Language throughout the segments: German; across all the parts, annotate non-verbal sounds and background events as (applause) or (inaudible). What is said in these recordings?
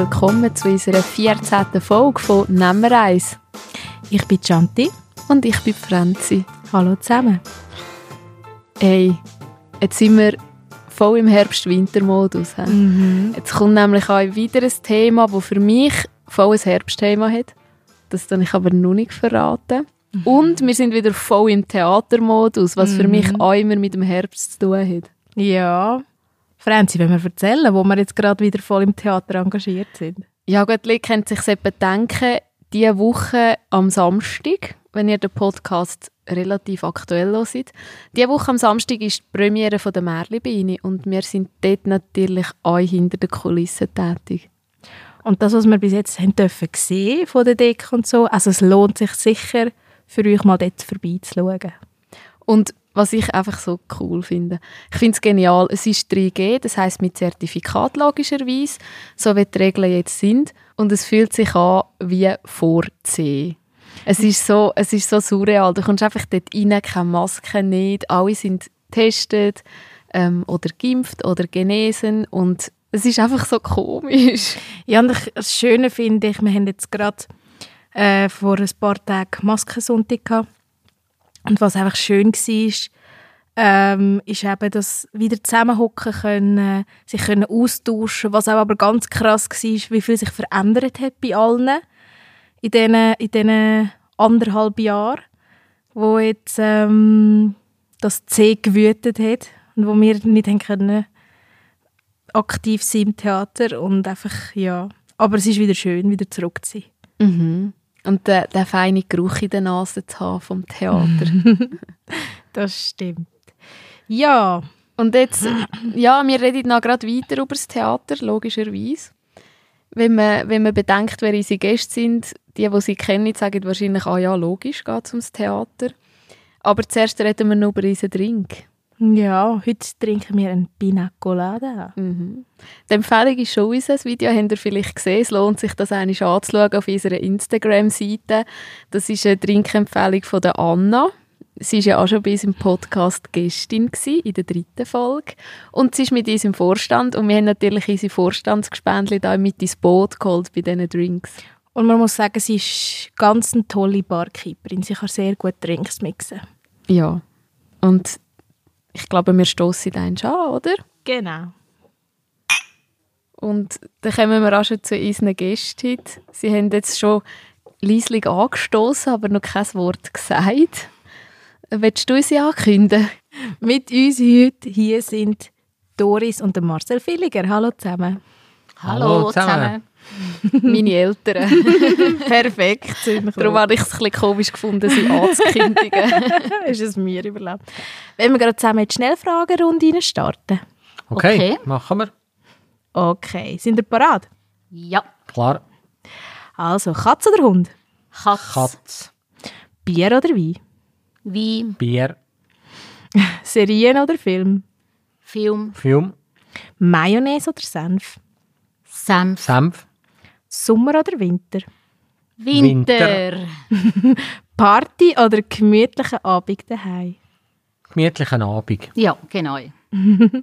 Willkommen zu unserer 14. Folge von «Nehmen eins». Ich bin Chanti. Und ich bin Franzi. Hallo zusammen. Hey, jetzt sind wir voll im Herbst-Winter-Modus. Mhm. Jetzt kommt nämlich auch wieder ein Thema, das für mich voll ein Herbstthema hat. Das kann ich aber noch nicht verraten. Mhm. Und wir sind wieder voll im Theatermodus, was mhm. für mich mhm. auch immer mit dem Herbst zu tun hat. Ja. Franzi, wenn wir erzählen, wo wir jetzt gerade wieder voll im Theater engagiert sind? Ja gut, Leute können sich etwa denken, diese Woche am Samstag, wenn ihr den Podcast relativ aktuell hört. Diese Woche am Samstag ist die Premiere von der Märlibeine und wir sind dort natürlich auch hinter den Kulissen tätig. Und das, was wir bis jetzt haben dürfen sehen von der Decke und so, also es lohnt sich sicher, für euch mal dort vorbeizuschauen. Und was ich einfach so cool finde. Ich finde es genial. Es ist 3G, das heißt mit Zertifikat logischerweise, so wie die Regeln jetzt sind. Und es fühlt sich an wie vor C. Es ist so, es ist so surreal. Du kommst einfach dort rein, keine Maske, nicht. Alle sind getestet ähm, oder geimpft oder genesen und es ist einfach so komisch. Ja, und ich, das Schöne finde ich, wir haben jetzt gerade äh, vor ein paar Tagen Maskensonntag gehabt. Und was einfach schön war, ähm, ist eben, dass wieder zusammenhocken können, sich können austauschen Was auch aber ganz krass war, wie viel sich verändert hat bei allen in diesen, in diesen anderthalb Jahren, wo jetzt ähm, das C gewütet hat und wo wir nicht haben können aktiv sein im Theater und einfach, ja. Aber es ist wieder schön, wieder zurück zu sein. Mhm. Und den, den feinen Geruch in der Nase zu haben vom Theater. (laughs) das stimmt. Ja. Und jetzt, ja, wir reden noch gerade weiter über das Theater, logischerweise. Wenn man, wenn man bedenkt, wer unsere Gäste sind, die, die sie kennen, sagen wahrscheinlich, ah ja, logisch, geht es ums Theater. Aber zuerst reden wir noch über unseren Drink. Ja, heute trinken wir einen Pina Colada. Mhm. Die Empfehlung ist schon raus. Das Video habt ihr vielleicht gesehen. Es lohnt sich, das einmal anzuschauen auf unserer Instagram-Seite. Das ist eine Trinkempfehlung von der Anna. Sie war ja auch schon bei uns im Podcast Gästin, gewesen, in der dritten Folge. Und sie ist mit uns im Vorstand. Und wir haben natürlich unsere Vorstandsgespendli da mit ins Boot geholt bei diesen Drinks. Und man muss sagen, sie ist ganz eine tolle Barkeeperin. Sie kann sehr gut Drinks mixen. Ja. Und ich glaube, wir stoßen einen an, oder? Genau. Und dann kommen wir auch schon zu unseren Gästen heute. Sie haben jetzt schon leislich angestoßen, aber noch kein Wort gesagt. Willst du sie ankündigen? Mit uns heute hier sind Doris und Marcel Villiger. Hallo zusammen. Hallo, zusammen. (laughs) Meine Eltern. (laughs) Perfekt. Darum habe ich es ein bisschen komisch gefunden, sie anzukündigen. (laughs) ist es mir überlassen. Wenn wir gerade zusammen in die Schnellfragerunde starten? Okay, okay, machen wir. Okay, sind ihr parat? Ja. Klar. Also, Katz oder Hund? Katz. Katz. Bier oder Wein? Wein. Bier. Serien oder Film? Film. Film. Mayonnaise oder Senf? Senf. Senf. Sommer oder Winter? Winter. (laughs) Party oder gemütlichen Abend daheim? Gemütlichen Abend. Ja, genau. (laughs)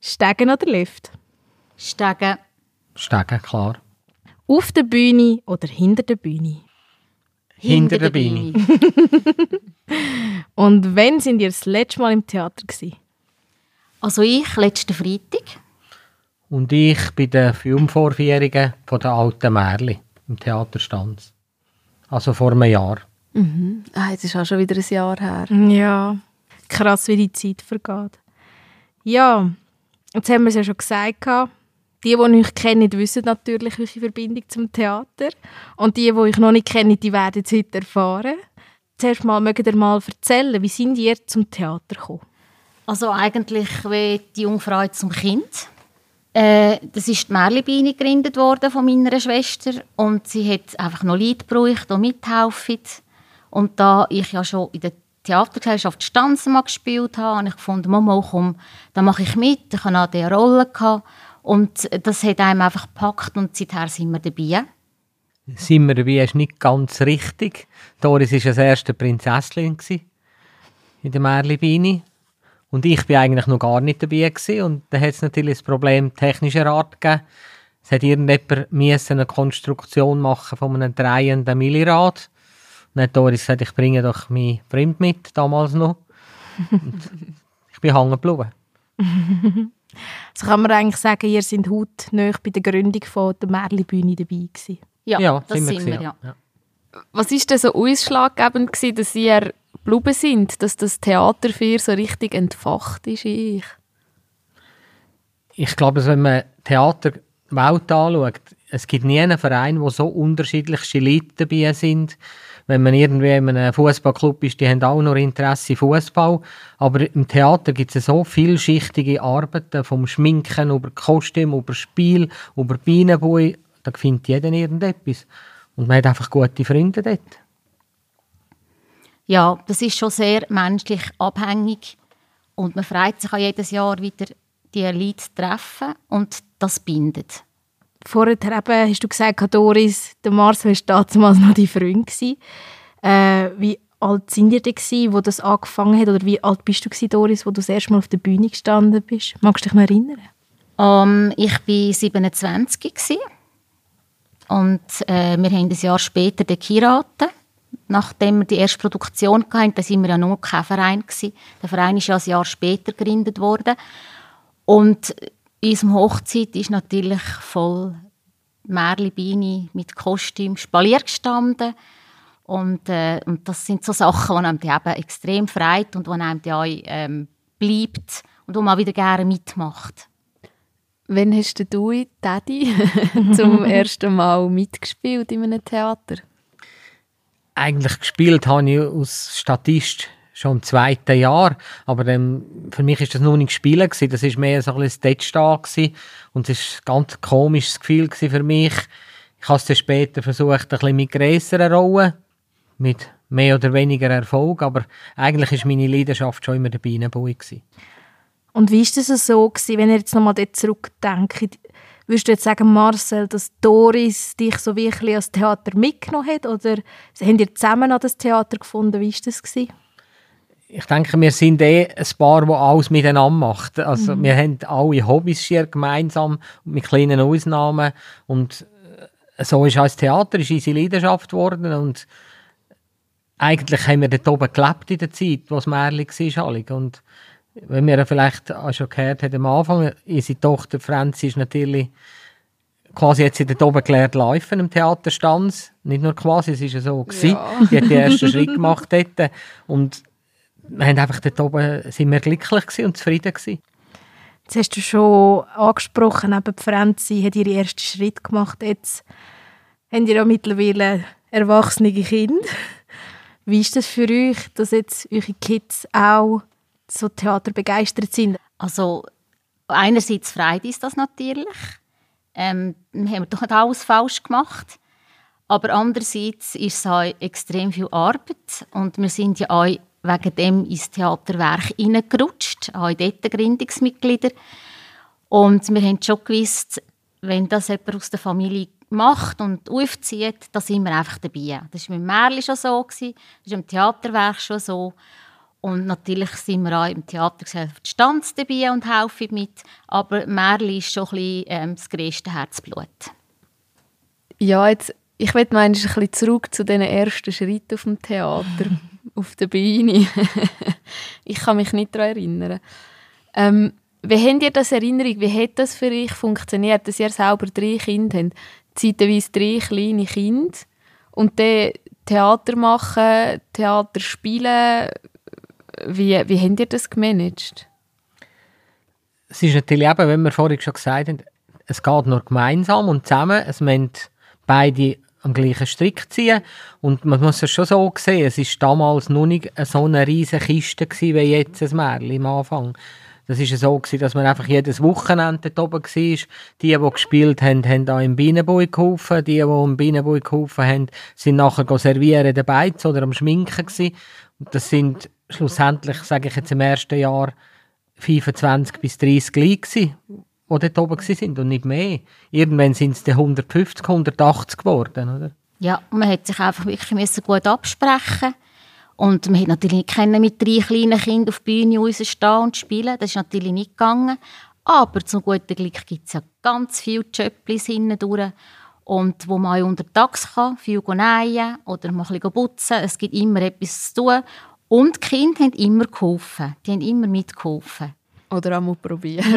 Stegen oder Lift? Stegen. Stegen, klar. Auf der Bühne oder hinter der Bühne? Hinter, hinter der Bühne. (laughs) Und wann sind ihr das letzte Mal im Theater gewesen? Also ich, letzten Freitag. Und ich bei den Filmvorführungen von der alten Märli im Theaterstanz. Also vor einem Jahr. Mhm. Ah, jetzt ist auch schon wieder ein Jahr her. Ja, krass, wie die Zeit vergeht. Ja, jetzt haben wir es ja schon gesagt. Die, die euch kennen, wissen natürlich eure Verbindung zum Theater. Und die, die euch noch nicht kennen, die werden es heute erfahren. Zuerst mal, mögt ihr mal erzählen, wie sind ihr zum Theater gekommen? Also eigentlich wie die Jungfrau zum Kind. Äh, das ist die Merlibeine gegründet worden von meiner Schwester und sie hat einfach noch Leute gebraucht, die mithelfen. Und da ich ja schon in der Theatergesellschaft Stanzen mal gespielt habe, habe ich gefunden, Mama, komm, da mache ich mit. Ich hatte auch diese Rolle. Gehabt. Und das hat einem einfach gepackt und seither sind wir dabei. Sind wir dabei, ist nicht ganz richtig. Doris war das erste Prinzessin in der Merlibeine. Und ich bin eigentlich noch gar nicht dabei gewesen. Und dann hat es natürlich das Problem technischer Art gegeben. Es hat irgendjemand müssen eine Konstruktion machen von einem drehenden Millirad. Und dann hat Doris gesagt, ich bringe doch meinen Freund mit, damals noch. Und (laughs) ich bin hängen geblieben. (laughs) So kann man eigentlich sagen, ihr seid heute näher bei der Gründung von der Märli-Bühne dabei gewesen. Ja, das sind wir, gewesen, ja. ja. Was ist denn so ausschlaggebend gewesen, dass ihr geblieben sind, dass das Theater für ihr so richtig entfacht ist in euch? Ich glaube, wenn man Theater Welt anschaut, es gibt nie einen Verein, wo so unterschiedlichste Leute dabei sind. Wenn man irgendwie in einem Fußballclub ist, die haben auch noch Interesse Fußball. Aber im Theater gibt es so vielschichtige Arbeiten, vom Schminken über Kostüm, über Spiel, über Bienenbui. Da findet jeder irgendetwas. Und man hat einfach gute Freunde dort. Ja, das ist schon sehr menschlich abhängig und man freut sich auch jedes Jahr wieder, die Leute zu treffen und das bindet. Vorher eben, hast du gesagt, Doris, der Marcel war damals noch dein Freund. Äh, wie alt sind ihr denn, wo das angefangen hat? Oder wie alt bist du, Doris, wo du das erste Mal auf der Bühne gestanden bist? Magst du dich noch erinnern? Ähm, ich war 27 gewesen. und äh, wir haben ein Jahr später geheiratet. Nachdem wir die erste Produktion hatten, da sind wir ja noch kein Verein gewesen. Der Verein ist ja ein Jahr später gegründet worden. Und unsere Hochzeit ist natürlich voll Märli-Beine mit Kostüm Spalier gestanden. Und, äh, und das sind so Sachen, die einem die eben extrem freut und die einem die auch, ähm, bleibt und wo man wieder gerne mitmacht. Wann hast du, Daddy, (laughs) zum (laughs) ersten Mal mitgespielt in einem Theater? Eigentlich gespielt habe ich als Statist schon im zweiten Jahr, aber ähm, für mich ist das nur nicht Spielen gewesen. Das ist mehr so ein bisschen Stage gewesen. und es ist ein ganz komisches Gefühl für mich. Ich habe es dann später versucht, ein bisschen mit grösseren Rollen, mit mehr oder weniger Erfolg, aber eigentlich ist meine Leidenschaft schon immer der gewesen. Und wie war das so, gewesen, wenn ihr jetzt nochmal zurückdenkt? Würdest du jetzt sagen, Marcel, dass Doris dich so wirklich ans Theater mitgenommen hat? Oder habt ihr zusammen an das Theater gefunden? Wie war das? Gewesen? ich denke, wir sind eh ein Paar, das alles miteinander macht. Also, wir haben alle Hobbys schier gemeinsam, mit kleinen Ausnahmen. Und äh, so ist auch das Theater ist unsere Leidenschaft geworden. Und eigentlich haben wir dort oben gelebt in der Zeit, wo es Märli war. Und wenn wir vielleicht auch schon gehört haben am Anfang, unsere Tochter Franzi ist natürlich quasi jetzt sie dort oben gelernt laufen im Theaterstanz. Nicht nur quasi, es ist ja so gewesen. Ja. Sie hat den ersten Schritt gemacht dort. Und wir haben einfach dort oben, sind wir glücklich und zufrieden gewesen. Jetzt hast du schon angesprochen, eben die Franzi hat ihren ersten Schritt gemacht. Jetzt haben ihr ja mittlerweile erwachsene Kinder. Wie ist das für euch, dass jetzt eure Kids auch so Theater begeistert sind? Also einerseits freut uns das natürlich. Ähm, wir haben doch nicht alles falsch gemacht. Aber andererseits ist es auch extrem viel Arbeit und wir sind ja auch wegen dem ins Theaterwerk hineingerutscht, auch dort Gründungsmitglieder. Und wir haben schon gewusst, wenn das jemand aus der Familie macht und aufzieht, dann sind wir einfach dabei. Das war mit Märli schon so, das ist im Theaterwerk schon so. Und natürlich sind wir auch im Theatergesellschaft Stanz dabei und helfen mit. Aber Märli ist schon ein bisschen, ähm, das grösste Herzblut. Ja, jetzt, ich will mal ein bisschen zurück zu diesen ersten Schritten auf dem Theater, (laughs) auf der Bühne. (laughs) ich kann mich nicht daran erinnern. Ähm, wie habt ihr das Erinnerung? Wie hat das für euch funktioniert, dass ihr selber drei Kinder habt? Zeitweise drei kleine Kinder und dann Theater machen, Theater spielen. Wie, wie habt ihr das gemanagt? Es ist natürlich eben, wie wir vorhin schon gesagt haben, es geht nur gemeinsam und zusammen. Es müssen beide am gleichen Strick ziehen. Und man muss es schon so sehen, es war damals noch nicht so eine riesige Kiste gewesen, wie jetzt ein Märchen am Anfang. Das war so, gewesen, dass man einfach jedes Wochenende dort oben war. Die, die gespielt haben, haben auch im Bienenbui geholfen. Die, die im Bienenbui geholfen haben, sind nachher servieren den Beiz oder am Schminken gewesen. Und das sind schlussendlich, sage ich jetzt im ersten Jahr, 25 bis 30 Leute gewesen, die dort oben waren und nicht mehr. Irgendwann sind es dann 150, 180 geworden, oder? Ja, man hat sich einfach wirklich gut absprechen und man hat natürlich nicht mit drei kleinen Kindern auf der Bühne rausstehen und spielen. Das ist natürlich nicht gegangen. Aber zum guten Glück gibt es ja ganz viele Jobs hindurch. Und wo man auch untertags kann, viel nähen oder mal ein bisschen putzen. Es gibt immer etwas zu tun. Und die Kinder haben immer geholfen. Die haben immer mitgeholfen. Oder auch mal probiert. (laughs)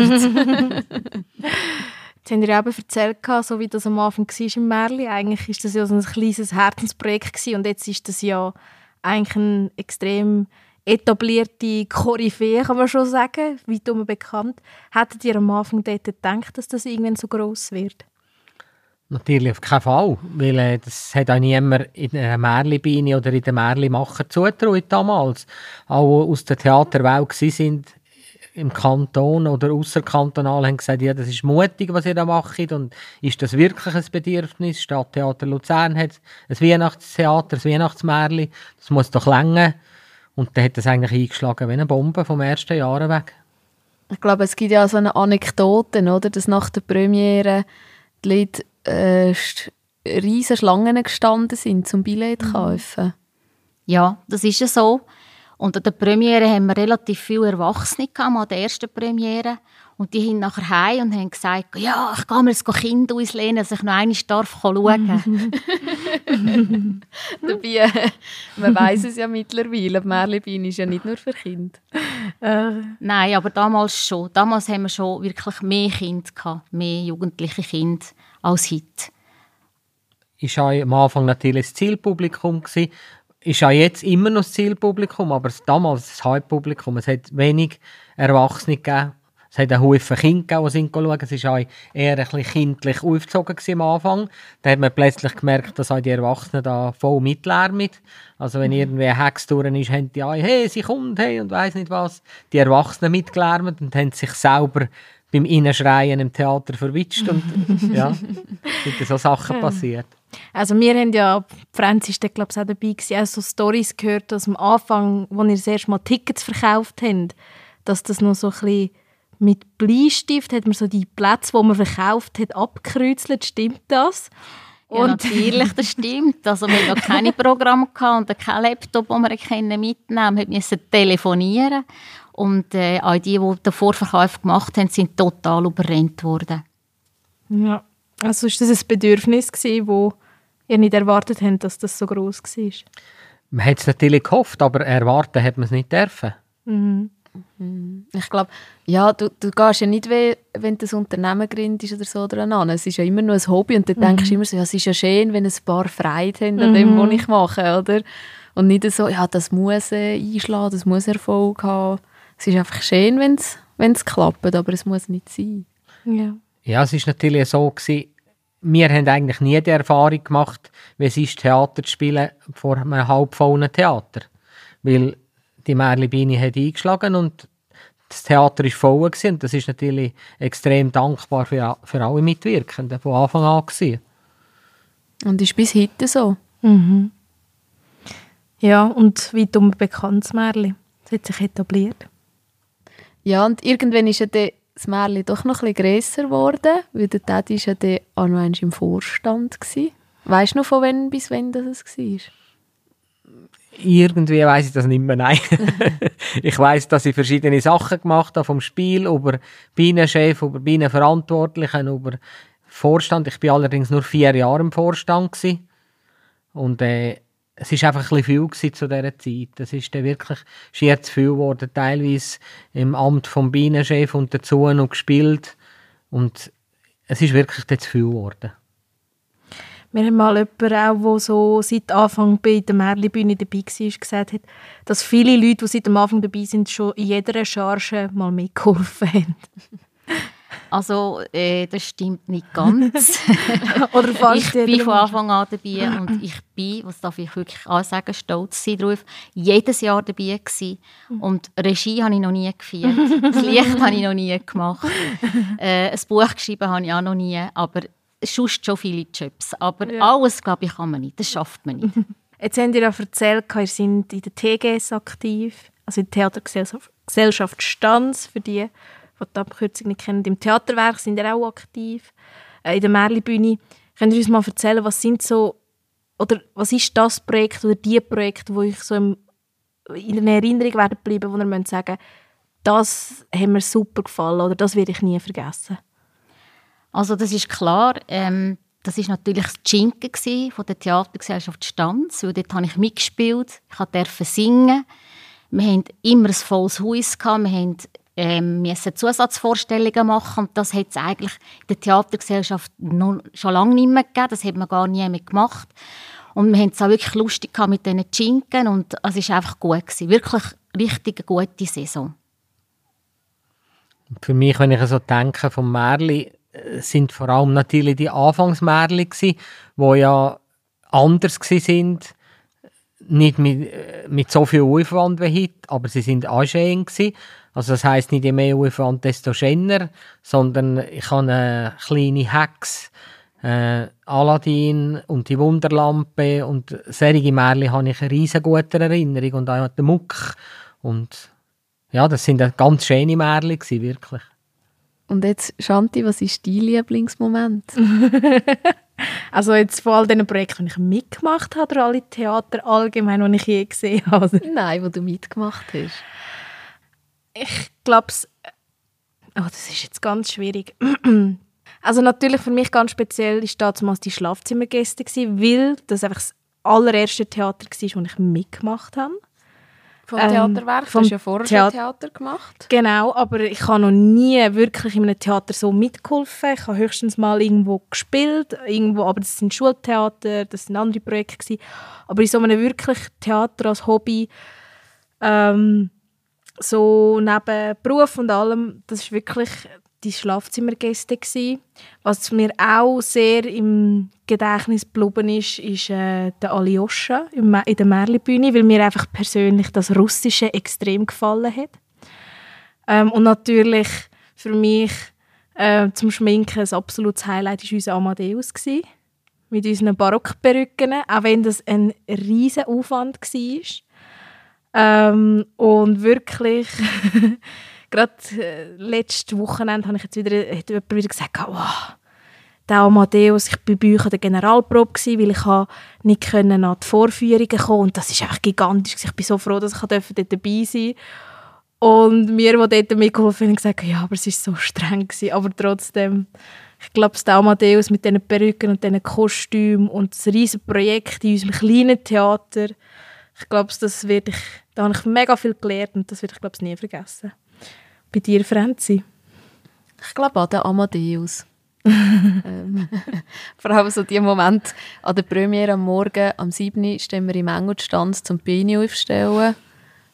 Jetzt habt ihr eben erzählt, so wie das am Anfang war im Märli. Eigentlich war das ja so ein kleines Herzensprojekt gewesen, und jetzt ist das ja eigentlich ein extrem etablierte Koryphäe, kann man schon sagen, weit bekannt. Hättet ihr am Anfang dort gedacht, dass das irgendwann so gross wird? Natürlich auf keinen Fall, weil äh, das hat auch niemand in der Märlibeine oder in den Märlimacher zugetraut damals. Auch aus der Theaterwelt sind im Kanton oder außerkantonal haben gesagt, ja, das ist mutig, was ihr da macht und ist das wirklich ein Bedürfnis? Stadttheater Luzern hat ein Weihnachtstheater, ein Weihnachtsmärli, das muss doch länger. Und dann hat das eigentlich eingeschlagen wie eine Bombe vom ersten Jahr weg. Ich glaube, es gibt ja so eine Anekdote, oder, dass nach der Premiere die Leute äh, riesige Schlangen gestanden sind, zum Billett zu mhm. kaufen. Ja, das ist ja so. Und an der Premiere haben wir relativ viele Erwachsene gehabt, an der ersten Premiere. Und die sind nachher heim und haben gesagt, ja, ich gehe mir das Kind auslehnen, dass ich noch einmal darf schauen (laughs) (laughs) Dabei, man weiß es ja mittlerweile, die Merlebein ist ja nicht nur für Kinder. Äh. Nein, aber damals schon. Damals haben wir schon wirklich mehr Kinder gehabt, mehr jugendliche Kinder als heute. Ist auch am Anfang natürlich das Zielpublikum gewesen. Ist auch jetzt immer noch das Zielpublikum, aber damals das Hauptpublikum. Es hat wenig Erwachsene gegeben. Es hat einen Haufen Kinder gegeben, die sind schauen. Es war eher ein bisschen kindlich aufgezogen am Anfang. Dann hat man plötzlich gemerkt, dass auch die Erwachsenen da voll mitlärmen. Also wenn irgendwie ein Hex durch ist, haben die alle, hey, sie kommt, hey, und weiss nicht was. Die Erwachsenen mitgelärmt und haben sich selber beim Innenschreien im Theater verwitscht und (laughs) ja, sind so Sachen passiert. Also wir haben ja, Franz ist glaube ich auch dabei gewesen, auch so Storys gehört, dass am Anfang, als ihr das erste Mal Tickets verkauft habt, dass das noch so ein bisschen mit Bleistift hat man so die Plätze, die man verkauft hat, abgekreuzelt. Stimmt das? Ja, und natürlich, das stimmt. Also wir hatten noch keine Programme und keinen Laptop, den wir mitnehmen konnten. Wir mussten telefonieren. Und äh, auch die, die den Vorverkauf gemacht haben, sind total überrennt worden. Ja, also ist das ein Bedürfnis gewesen, wo ihr nicht erwartet habt, dass das so groß war? Man hat es natürlich gehofft, aber erwarten hat man es nicht dürfen. Mhm. Ich glaube, ja, du, du gehst ja nicht, weh, wenn du ein Unternehmen gründest oder so dran an. Es ist ja immer nur ein Hobby und dann mhm. denkst du immer so, ja, es ist ja schön, wenn ein paar Freude haben an dem, was mhm. ich mache, oder? Und nicht so, ja, das muss einschlagen, das muss Erfolg haben es ist einfach schön, wenn es klappt, aber es muss nicht sein. Ja, ja es ist natürlich so gewesen, wir haben eigentlich nie die Erfahrung gemacht, wie es ist, Theater zu spielen vor einem halbvollen Theater. Weil die Merli hat eingeschlagen und das Theater war voll gewesen, und das ist natürlich extrem dankbar für, für alle Mitwirkenden von Anfang an gewesen. Und ist bis heute so. Mhm. Ja, und wie dumm bekanntes Märli. Es hat sich etabliert. Ja, und irgendwann ist ja das Märchen doch noch ein bisschen grösser geworden, weil der Teddy war ja auch noch im Vorstand. Gewesen. Weißt du noch, von wann bis wann das war? Irgendwie weiß ich das nicht mehr, nein. (laughs) ich weiß, dass ich verschiedene Sachen gemacht habe, vom Spiel über Bienenchef, über Bienenverantwortlichen, über Vorstand. Ich war allerdings nur vier Jahre im Vorstand. Gewesen. Und äh, es ist einfach ein bisschen viel zu dieser Zeit. Es ist dann wirklich schier zu viel geworden, teilweise im Amt vom Bienenchef und dazu noch gespielt. Und es ist wirklich zu viel geworden. Wir haben mal jemanden auch, der so seit Anfang bei der Märli-Bühne dabei war, gesagt hat, dass viele Leute, die seit dem Anfang dabei sind, schon in jeder Charge mal mitgeholfen haben. (laughs) Also, äh, das stimmt nicht ganz. (laughs) Oder fast ich bin von Anfang an dabei und ich bin, was darf ich wirklich auch sagen, stolz darauf, jedes Jahr dabei gewesen. Und Regie habe ich noch nie geführt. Das (laughs) Licht habe ich noch nie gemacht. Äh, ein Buch geschrieben habe ich auch noch nie. Aber sonst schon viele Jobs. Aber ja. alles, glaube ich, kann man nicht. Das schafft man nicht. (laughs) Jetzt habt ihr ja erzählt, ihr seid in der TGS aktiv, also in der Theatergesellschaft Stanz, für die, die die Abkürzung nicht kennen. Im Theaterwerk sind ihr auch aktiv. Äh, in der Märlibühne. Könnt ihr uns mal erzählen, was sind so, oder was ist das Projekt oder die Projekte, wo ich so im, in Erinnerung werden bleiben, wo ihr sagen das hat mir super gefallen oder das werde ich nie vergessen. Also das ist klar, ähm, das ist natürlich das Schinken von der Theatergesellschaft Stanz, weil dort habe ich mitgespielt, ich durfte singen, wir hatten immer ein volles Haus, wir haben ähm, müssen Zusatzvorstellungen machen und das hat es eigentlich in der Theatergesellschaft noch, schon lange nicht mehr gegeben, das hat man gar nie mehr gemacht. Und wir haben es auch wirklich lustig gehabt mit diesen Schinken und es war einfach gut. Gewesen. Wirklich richtig gute Saison. Für mich, wenn ich so denke, vom Märli, sind vor allem natürlich die Anfangsmärli gsi, wo ja anders gsi sind, nicht mit, äh, mit so viel Aufwand wie heute, aber sie sind anscheinend gsi. Also das heißt nicht je mehr Aufwand, desto schöner, sondern ich habe eine kleine Hex, äh, Aladdin und die Wunderlampe und solche Märchen habe ich eine riesen gute Erinnerung und auch den Muck und ja, das sind ganz schöne Märchen wirklich. Und jetzt, Shanti, was ist dein Lieblingsmoment? (laughs) also jetzt von all diesen Projekten, die ich mitgemacht habe, oder alle Theater allgemein, die ich je gesehen habe? Nein, wo du mitgemacht hast. Ich glaube, oh, das ist jetzt ganz schwierig. (clears throat) also natürlich für mich ganz speziell ist damals die Schlafzimmergäste weil das einfach das allererste Theater war, das ich mitgemacht habe. Vom ähm, Theaterwerk? Du hast ja vorher Theater, Theater gemacht. Genau, aber ich habe noch nie wirklich in einem Theater so mitgeholfen. Ich habe höchstens mal irgendwo gespielt, irgendwo, aber das sind Schultheater, das sind andere Projekte gewesen. Aber in so einem wirklich Theater als Hobby, ähm, so neben Beruf und allem, das ist wirklich die Schlafzimmergäste gewesen. Was mir auch sehr im Gedächtnis geblieben ist, ist äh, der Alyosha in der Merlibühne, weil mir einfach persönlich das Russische extrem gefallen hat. Ähm, und natürlich für mich äh, zum Schminken ein absolutes Highlight war unser Amadeus. Gewesen, mit unseren Barockperücken, auch wenn das ein riesiger Aufwand war. Ähm, und wirklich (laughs) gerade äh, letztes Wochenende habe ich jetzt wieder, hat jemand wieder gesagt, wow, der Amadeus, ich war bei euch an der Generalprobe, weil ich nicht an die Vorführungen kommen und das ist einfach gigantisch. Ich bin so froh, dass ich dort dabei sein Und mir, die dort mitgeholfen haben, gesagt, ja, aber es war so streng. Aber trotzdem, ich glaube, der Amadeus mit diesen Perücken und diesen Kostümen und das riesige Projekt in unserem kleinen Theater, ich glaube, das werde ich, da habe ich mega viel gelernt und das werde ich, glaube ich, nie vergessen. Bei dir, Franzi? Ich glaube an den Amadeus. (laughs) ähm, (laughs) vor allem so die Moment an der Premiere am Morgen, am 7. stehen wir im Engelstand zum Beine aufstellen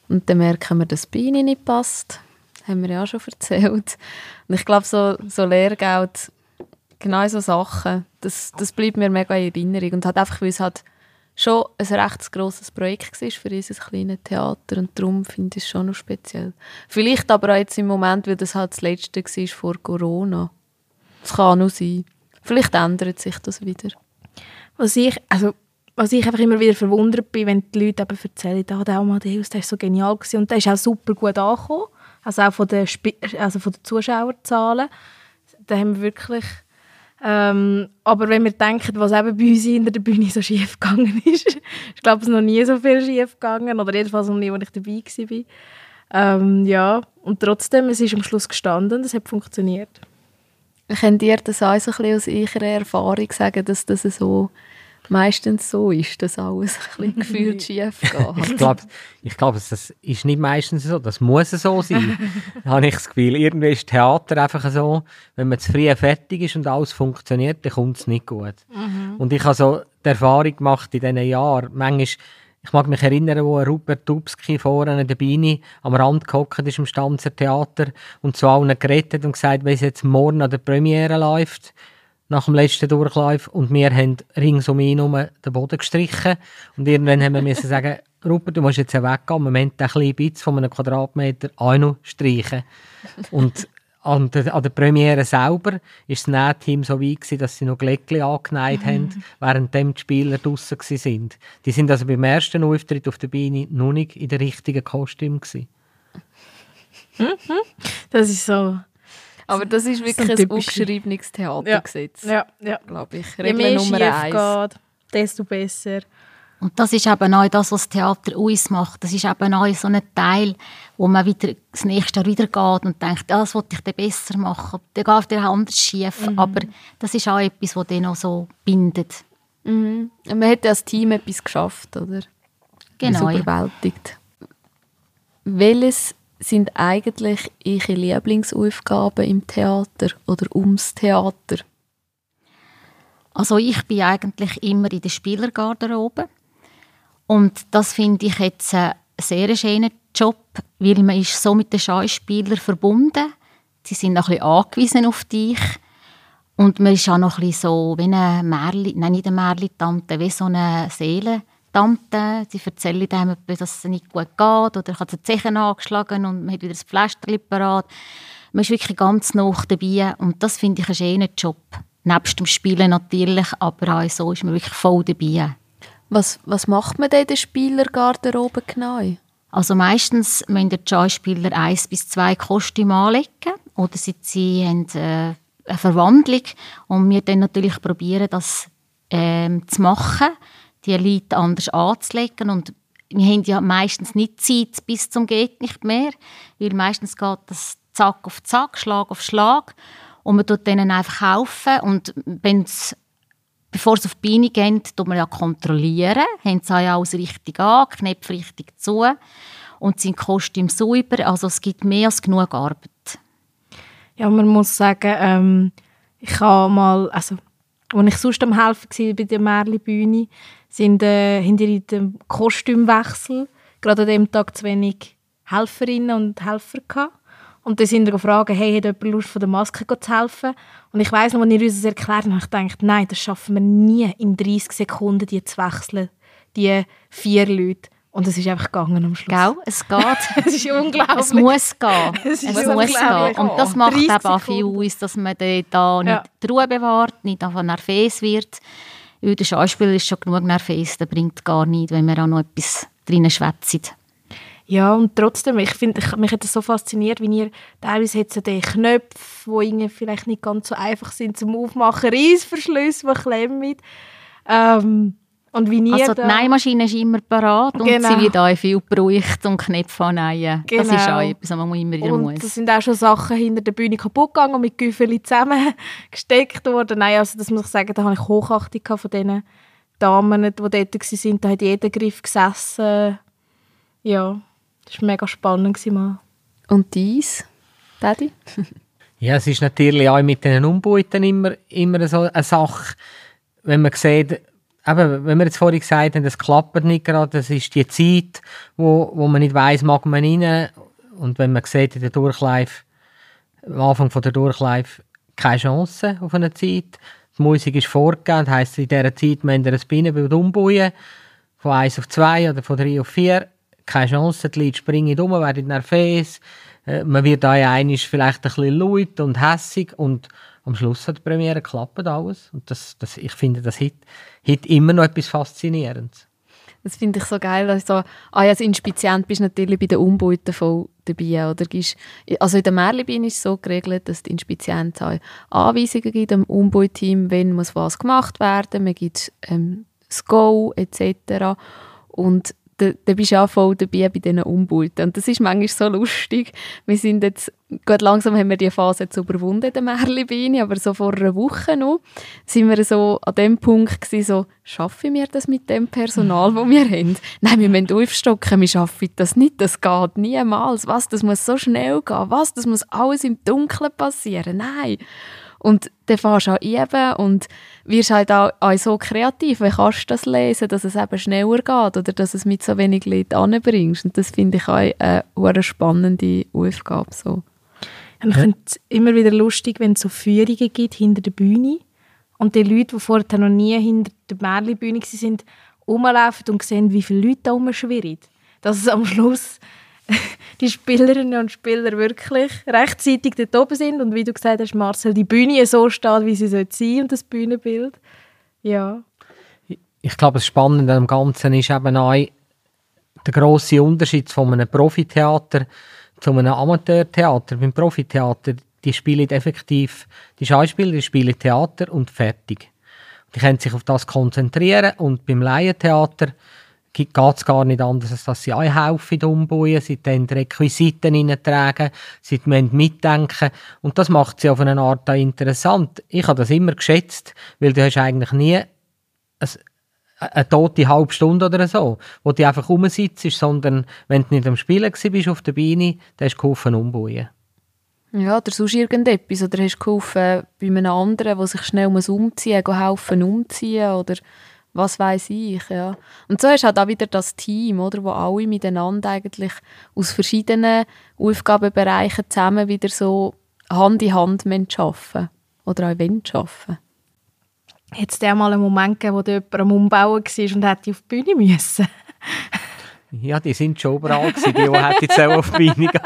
und dann merken wir, dass das Beine nicht passt. Das haben wir ja auch schon erzählt. Und ich glaube, so, so Lehrgeld, genau so Sachen, das, das bleibt mir mega in Erinnerung und hat einfach, weil es halt schon ein recht grosses Projekt war für unser kleines Theater und darum finde ich es schon noch speziell. Vielleicht aber auch jetzt im Moment, weil das halt das letzte war vor Corona. Das kann auch sein. Vielleicht ändert sich das wieder. Was ich, also, was ich einfach immer wieder verwundert bin, wenn die Leute eben erzählen, ah, der Amadeus, der war so genial gewesen. und der ist auch super gut angekommen, also auch von den, Sp also von den Zuschauerzahlen. Da haben wir wirklich ähm, aber wenn wir denken, was eben bei uns hinter der Bühne so schief gegangen (laughs) ist, ich glaube, es noch nie so viel schief gegangen, oder jedenfalls noch nie, als ich dabei war. Ähm, ja, und trotzdem, es ist am Schluss gestanden, es hat funktioniert. Könnt ihr das auch so ein bisschen aus eurer Erfahrung sagen, dass das so meistens so ist, dass alles ein bisschen (laughs) gefühlt schief geht. ich glaube, ich glaub, das ist nicht meistens so, das muss so sein. da (laughs) habe ich das Gefühl, irgendwie ist Theater einfach so, wenn man zu früh fertig ist und alles funktioniert, dann kommt es nicht gut. Mhm. Und ich habe so die Erfahrung gemacht in diesen Jahren, manchmal ich mag mich erinnern, wo Rupert Dubski vorne an der Beine am Rand gehockt ist im Stanzer Theater und zu allen geredet und gesagt, wenn es jetzt morgen an der Premiere läuft, nach dem letzten Durchlauf und wir haben rings um ihn herum den Boden gestrichen und irgendwann haben wir müssen sagen, (laughs) Rupert, du musst jetzt weggehen, im Moment ein kleines Bitz von einem Quadratmeter auch noch streichen. Und an der, an der Premiere selber war das Nähteam so weit, gewesen, dass sie noch Gleckchen angeneigt haben, während die Spieler draußen waren. Die sind also beim ersten Auftritt auf der Bühne noch nicht in der richtigen Kostüm. Gewesen. Das ist so aber das ist wirklich das ein ungeschriebenes Theatergesetz. Ja, ja, ja. glaube ich. Regel Je mehr Nummer eins. Geht, desto besser. Und das ist eben auch das, was das Theater ausmacht. Das ist eben auch so ein Teil, wo man wieder das nächste Jahr wieder geht und denkt, das wollte ich dann besser machen. Dann geht der anders schief. Mhm. Aber das ist auch etwas, was dann auch so bindet. Mhm. Man hat ja als Team etwas geschafft, oder? Genau. Überwältigt. Welches sind eigentlich Ihre Lieblingsaufgaben im Theater oder ums Theater? Also ich bin eigentlich immer in der Spielergarderobe und das finde ich jetzt einen sehr schönen Job, weil man ist so mit den Schauspielern verbunden. Sie sind noch ein bisschen angewiesen auf dich und man ist auch noch ein bisschen so wie eine Märli, nein nicht eine Märli-Tante, wie so eine Seelentante. Sie erzählen dem, dass es nicht gut geht oder hat die Zechen angeschlagen und man hat wieder das Pflaster parat. Man ist wirklich ganz nah dabei und das finde ich einen schönen Job. Nebst dem Spielen natürlich, aber auch so ist man wirklich voll dabei. Was, was macht man denn in der Spielergarderobe genau? Also meistens müssen die Schauspieler eins bis zwei Kostüme anlegen oder sie, sie haben äh, eine Verwandlung und wir dann natürlich probieren, das ähm, zu machen, die Leute anders anzulegen. Und wir haben ja meistens nicht Zeit bis zum geht nicht mehr, weil meistens geht das Zack auf Zack, Schlag auf Schlag. Und man tut denen einfach helfen. Und wenn's bevor sie auf die Beine gehen, tut man ja kontrollieren, haben sie ja alles richtig an, Knöpfe richtig zu. Und sind Kostüm sauber, also es gibt mehr als genug Arbeit. Ja, man muss sagen, ähm, ich habe mal, also als ich sonst am Helfen war bei der Märli-Bühne, sind äh, hinter dem Kostümwechsel gerade an dem Tag zu wenig Helferinnen und Helfer gehabt. Und dann sind wir gefragt, hey, hat jemand Lust, von der Maske zu helfen? Und ich weiss noch, als ihr uns das erklärt habt, ich gedacht, nein, das schaffen wir nie in 30 Sekunden, die zu wechseln, die vier Leute. Und es ist einfach gegangen am Schluss. Gell? Es geht. (laughs) es ist unglaublich. Es muss gehen. (laughs) Es, es muss gehen. Und das macht eben auch viel aus, dass man da nicht ja. die Ruhe bewahrt, nicht einfach nervös wird. Weil der Schauspieler ist schon genug nervös, der bringt gar nichts, wenn man auch noch etwas drinnen schwätzt. Ja, und trotzdem, ich finde, mich hat das so fasziniert, wie ihr teilweise hat so die Knöpfe, die vielleicht nicht ganz so einfach sind zum Aufmachen, Reissverschlüsse, die klemmen. Ähm, und wie ihr also die Nähmaschine ist immer parat und genau. sie wird auch viel gebraucht und Knöpfe annähen. Genau. Das ist auch etwas, was man immer wieder und muss. es sind auch schon Sachen hinter der Bühne kaputt gegangen und mit Güffeli zusammengesteckt (laughs) worden. Nein, also das muss ich sagen, da habe ich Hochachtung von diesen Damen, die dort waren. Da hat jeder Griff gesessen. Ja. Das war mega spannend. Mal. Und dies, Daddy? (laughs) ja, es ist natürlich auch mit den Umbauten immer, immer so eine Sache, wenn man sieht, eben, wenn wir jetzt vorhin gesagt haben, das klappt nicht gerade, das ist die Zeit, wo, wo man nicht weiß, mag man rein. Und wenn man sieht in der Durchlife, am Anfang von der Durchlife, keine Chance auf eine Zeit. Die Musik ist vorgegeben, das heisst, in dieser Zeit müssen wir ein Bienenbild umbauen, von 1 auf 2 oder von 3 auf 4 keine Chance, die Leute springen um, werden nervös, äh, man wird einmal vielleicht ein bisschen laut und hässig und am Schluss hat die Premiere klappt alles und das, das, ich finde, das hat, hat immer noch etwas Faszinierendes. Das finde ich so geil. Also, ah, als Inspizient bist du natürlich bei den Umbauten voll dabei. Oder also in der Merlibin ist es so geregelt, dass die Inspizient Anweisungen gibt am Umbauteam, wenn muss was gemacht werden. Man gibt ähm, das Go etc. Und da, da bist du auch voll dabei bei diesen Umbauten. Und das ist manchmal so lustig. Wir sind jetzt, gut langsam haben wir die Phase jetzt überwunden, der Merlibeine, aber so vor einer Woche noch, sind wir so an dem Punkt gewesen, so, schaffen wir das mit dem Personal, das wir haben? Nein, wir müssen aufstocken, wir schaffen das nicht, das geht niemals. Was, das muss so schnell gehen. Was, das muss alles im Dunkeln passieren. Nein. Und dann fährst du an üben und wirst halt auch, auch so kreativ, wie kannst du das lesen, dass es eben schneller geht oder dass es mit so wenig Leuten anbringst. Und das finde ich auch eine spannende Aufgabe. So. ich finde es immer wieder lustig, wenn es so Führungen gibt hinter der Bühne und die Leute, die vorher noch nie hinter der Märli-Bühne waren, rumlaufen und sehen, wie viele Leute da rumschwirren. Dass es am Schluss (laughs) die Spielerinnen und Spieler wirklich rechtzeitig dort oben sind und wie du gesagt hast, Marcel, die Bühne so steht, wie sie sein sollte und das Bühnenbild. Ja. Ich glaube, das Spannende am Ganzen ist eben auch der grosse Unterschied von einem Profitheater zu einem Amateurtheater. Beim Profitheater, die spielen effektiv, die Schauspieler spielen Theater und fertig. Die können sich auf das konzentrieren und beim Laientheater geht es gar nicht anders, als dass sie einen Haufen umbauen, sie dann die Requisiten reintragen, sie müssen mitdenken und das macht sie auf eine Art auch interessant. Ich habe das immer geschätzt, weil du hast eigentlich nie ein, eine tote halbe Stunde oder so, wo du einfach rumsitzt, sondern wenn du nicht am Spielen bist auf der Beine, dann hast du geholfen umbauen. Ja, oder sonst irgendetwas. Oder hast du geholfen bei einem anderen, der sich schnell umziehen muss, helfen umziehen oder was weiß ich, ja. Und so hast du halt auch wieder das Team, oder, wo alle miteinander eigentlich aus verschiedenen Aufgabenbereichen zusammen wieder so Hand in Hand arbeiten oder auch wollen arbeiten. Hat es mal einen Moment gegeben, wo jemand am Umbauen war und hätte auf die Bühne müssen? (laughs) Ja, die sind schon überall gewesen, die, die hätten jetzt auch auf die Beine gehen. (laughs)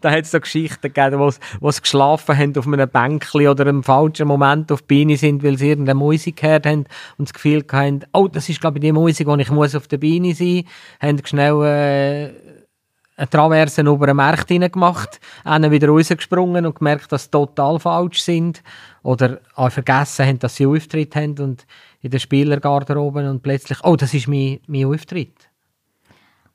da hat es so Geschichten gegeben, wo, sie geschlafen haben auf einem Bänkchen oder im falschen Moment auf die Beine sind, weil sie irgendeine Musik gehört haben und das Gefühl hatten, oh, das ist glaube ich die Musik, wo ich muss auf der Beine sein muss, haben schnell äh, eine Traverse über den Markt gemacht, einen wieder rausgesprungen und gemerkt, dass sie total falsch sind oder auch vergessen haben, dass sie Auftritt haben und in der Spielergarderobe und plötzlich, oh, das ist mein, mein Auftritt.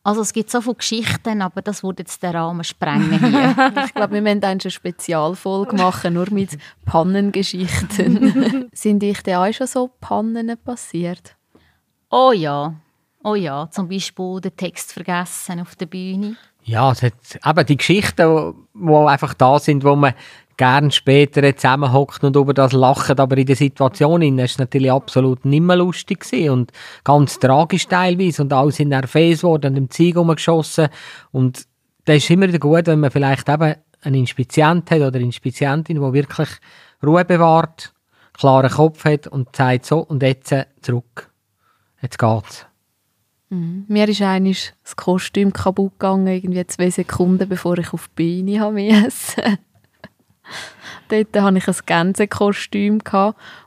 Also es gibt so viele Geschichten, aber das würde jetzt den Rahmen sprengen hier. (laughs) ich glaube, wir müssen eine Spezialfolge machen, nur mit Pannengeschichten. (laughs) Sind euch denn auch schon so Pannen passiert? Oh ja, oh ja. Zum Beispiel den Text vergessen auf der Bühne. Ja, es hat eben die Geschichten, die einfach da sind, wo man gern später zusammenhockt und über das lacht, aber in der Situation war es natürlich absolut nicht mehr lustig und ganz tragisch teilweise und alle sind nervös worden und im Zeug rumgeschossen und das ist immer gut, wenn man vielleicht eben einen Inspizient hat oder eine Inspizientin, die wirklich Ruhe bewahrt, klaren Kopf hat und sagt so und jetzt zurück. Jetzt geht's. Mhm. Mir ist eigentlich das Kostüm kaputt gegangen, irgendwie zwei Sekunden, bevor ich auf die Beine musste. Dort hatte ich ein Gänsekostüm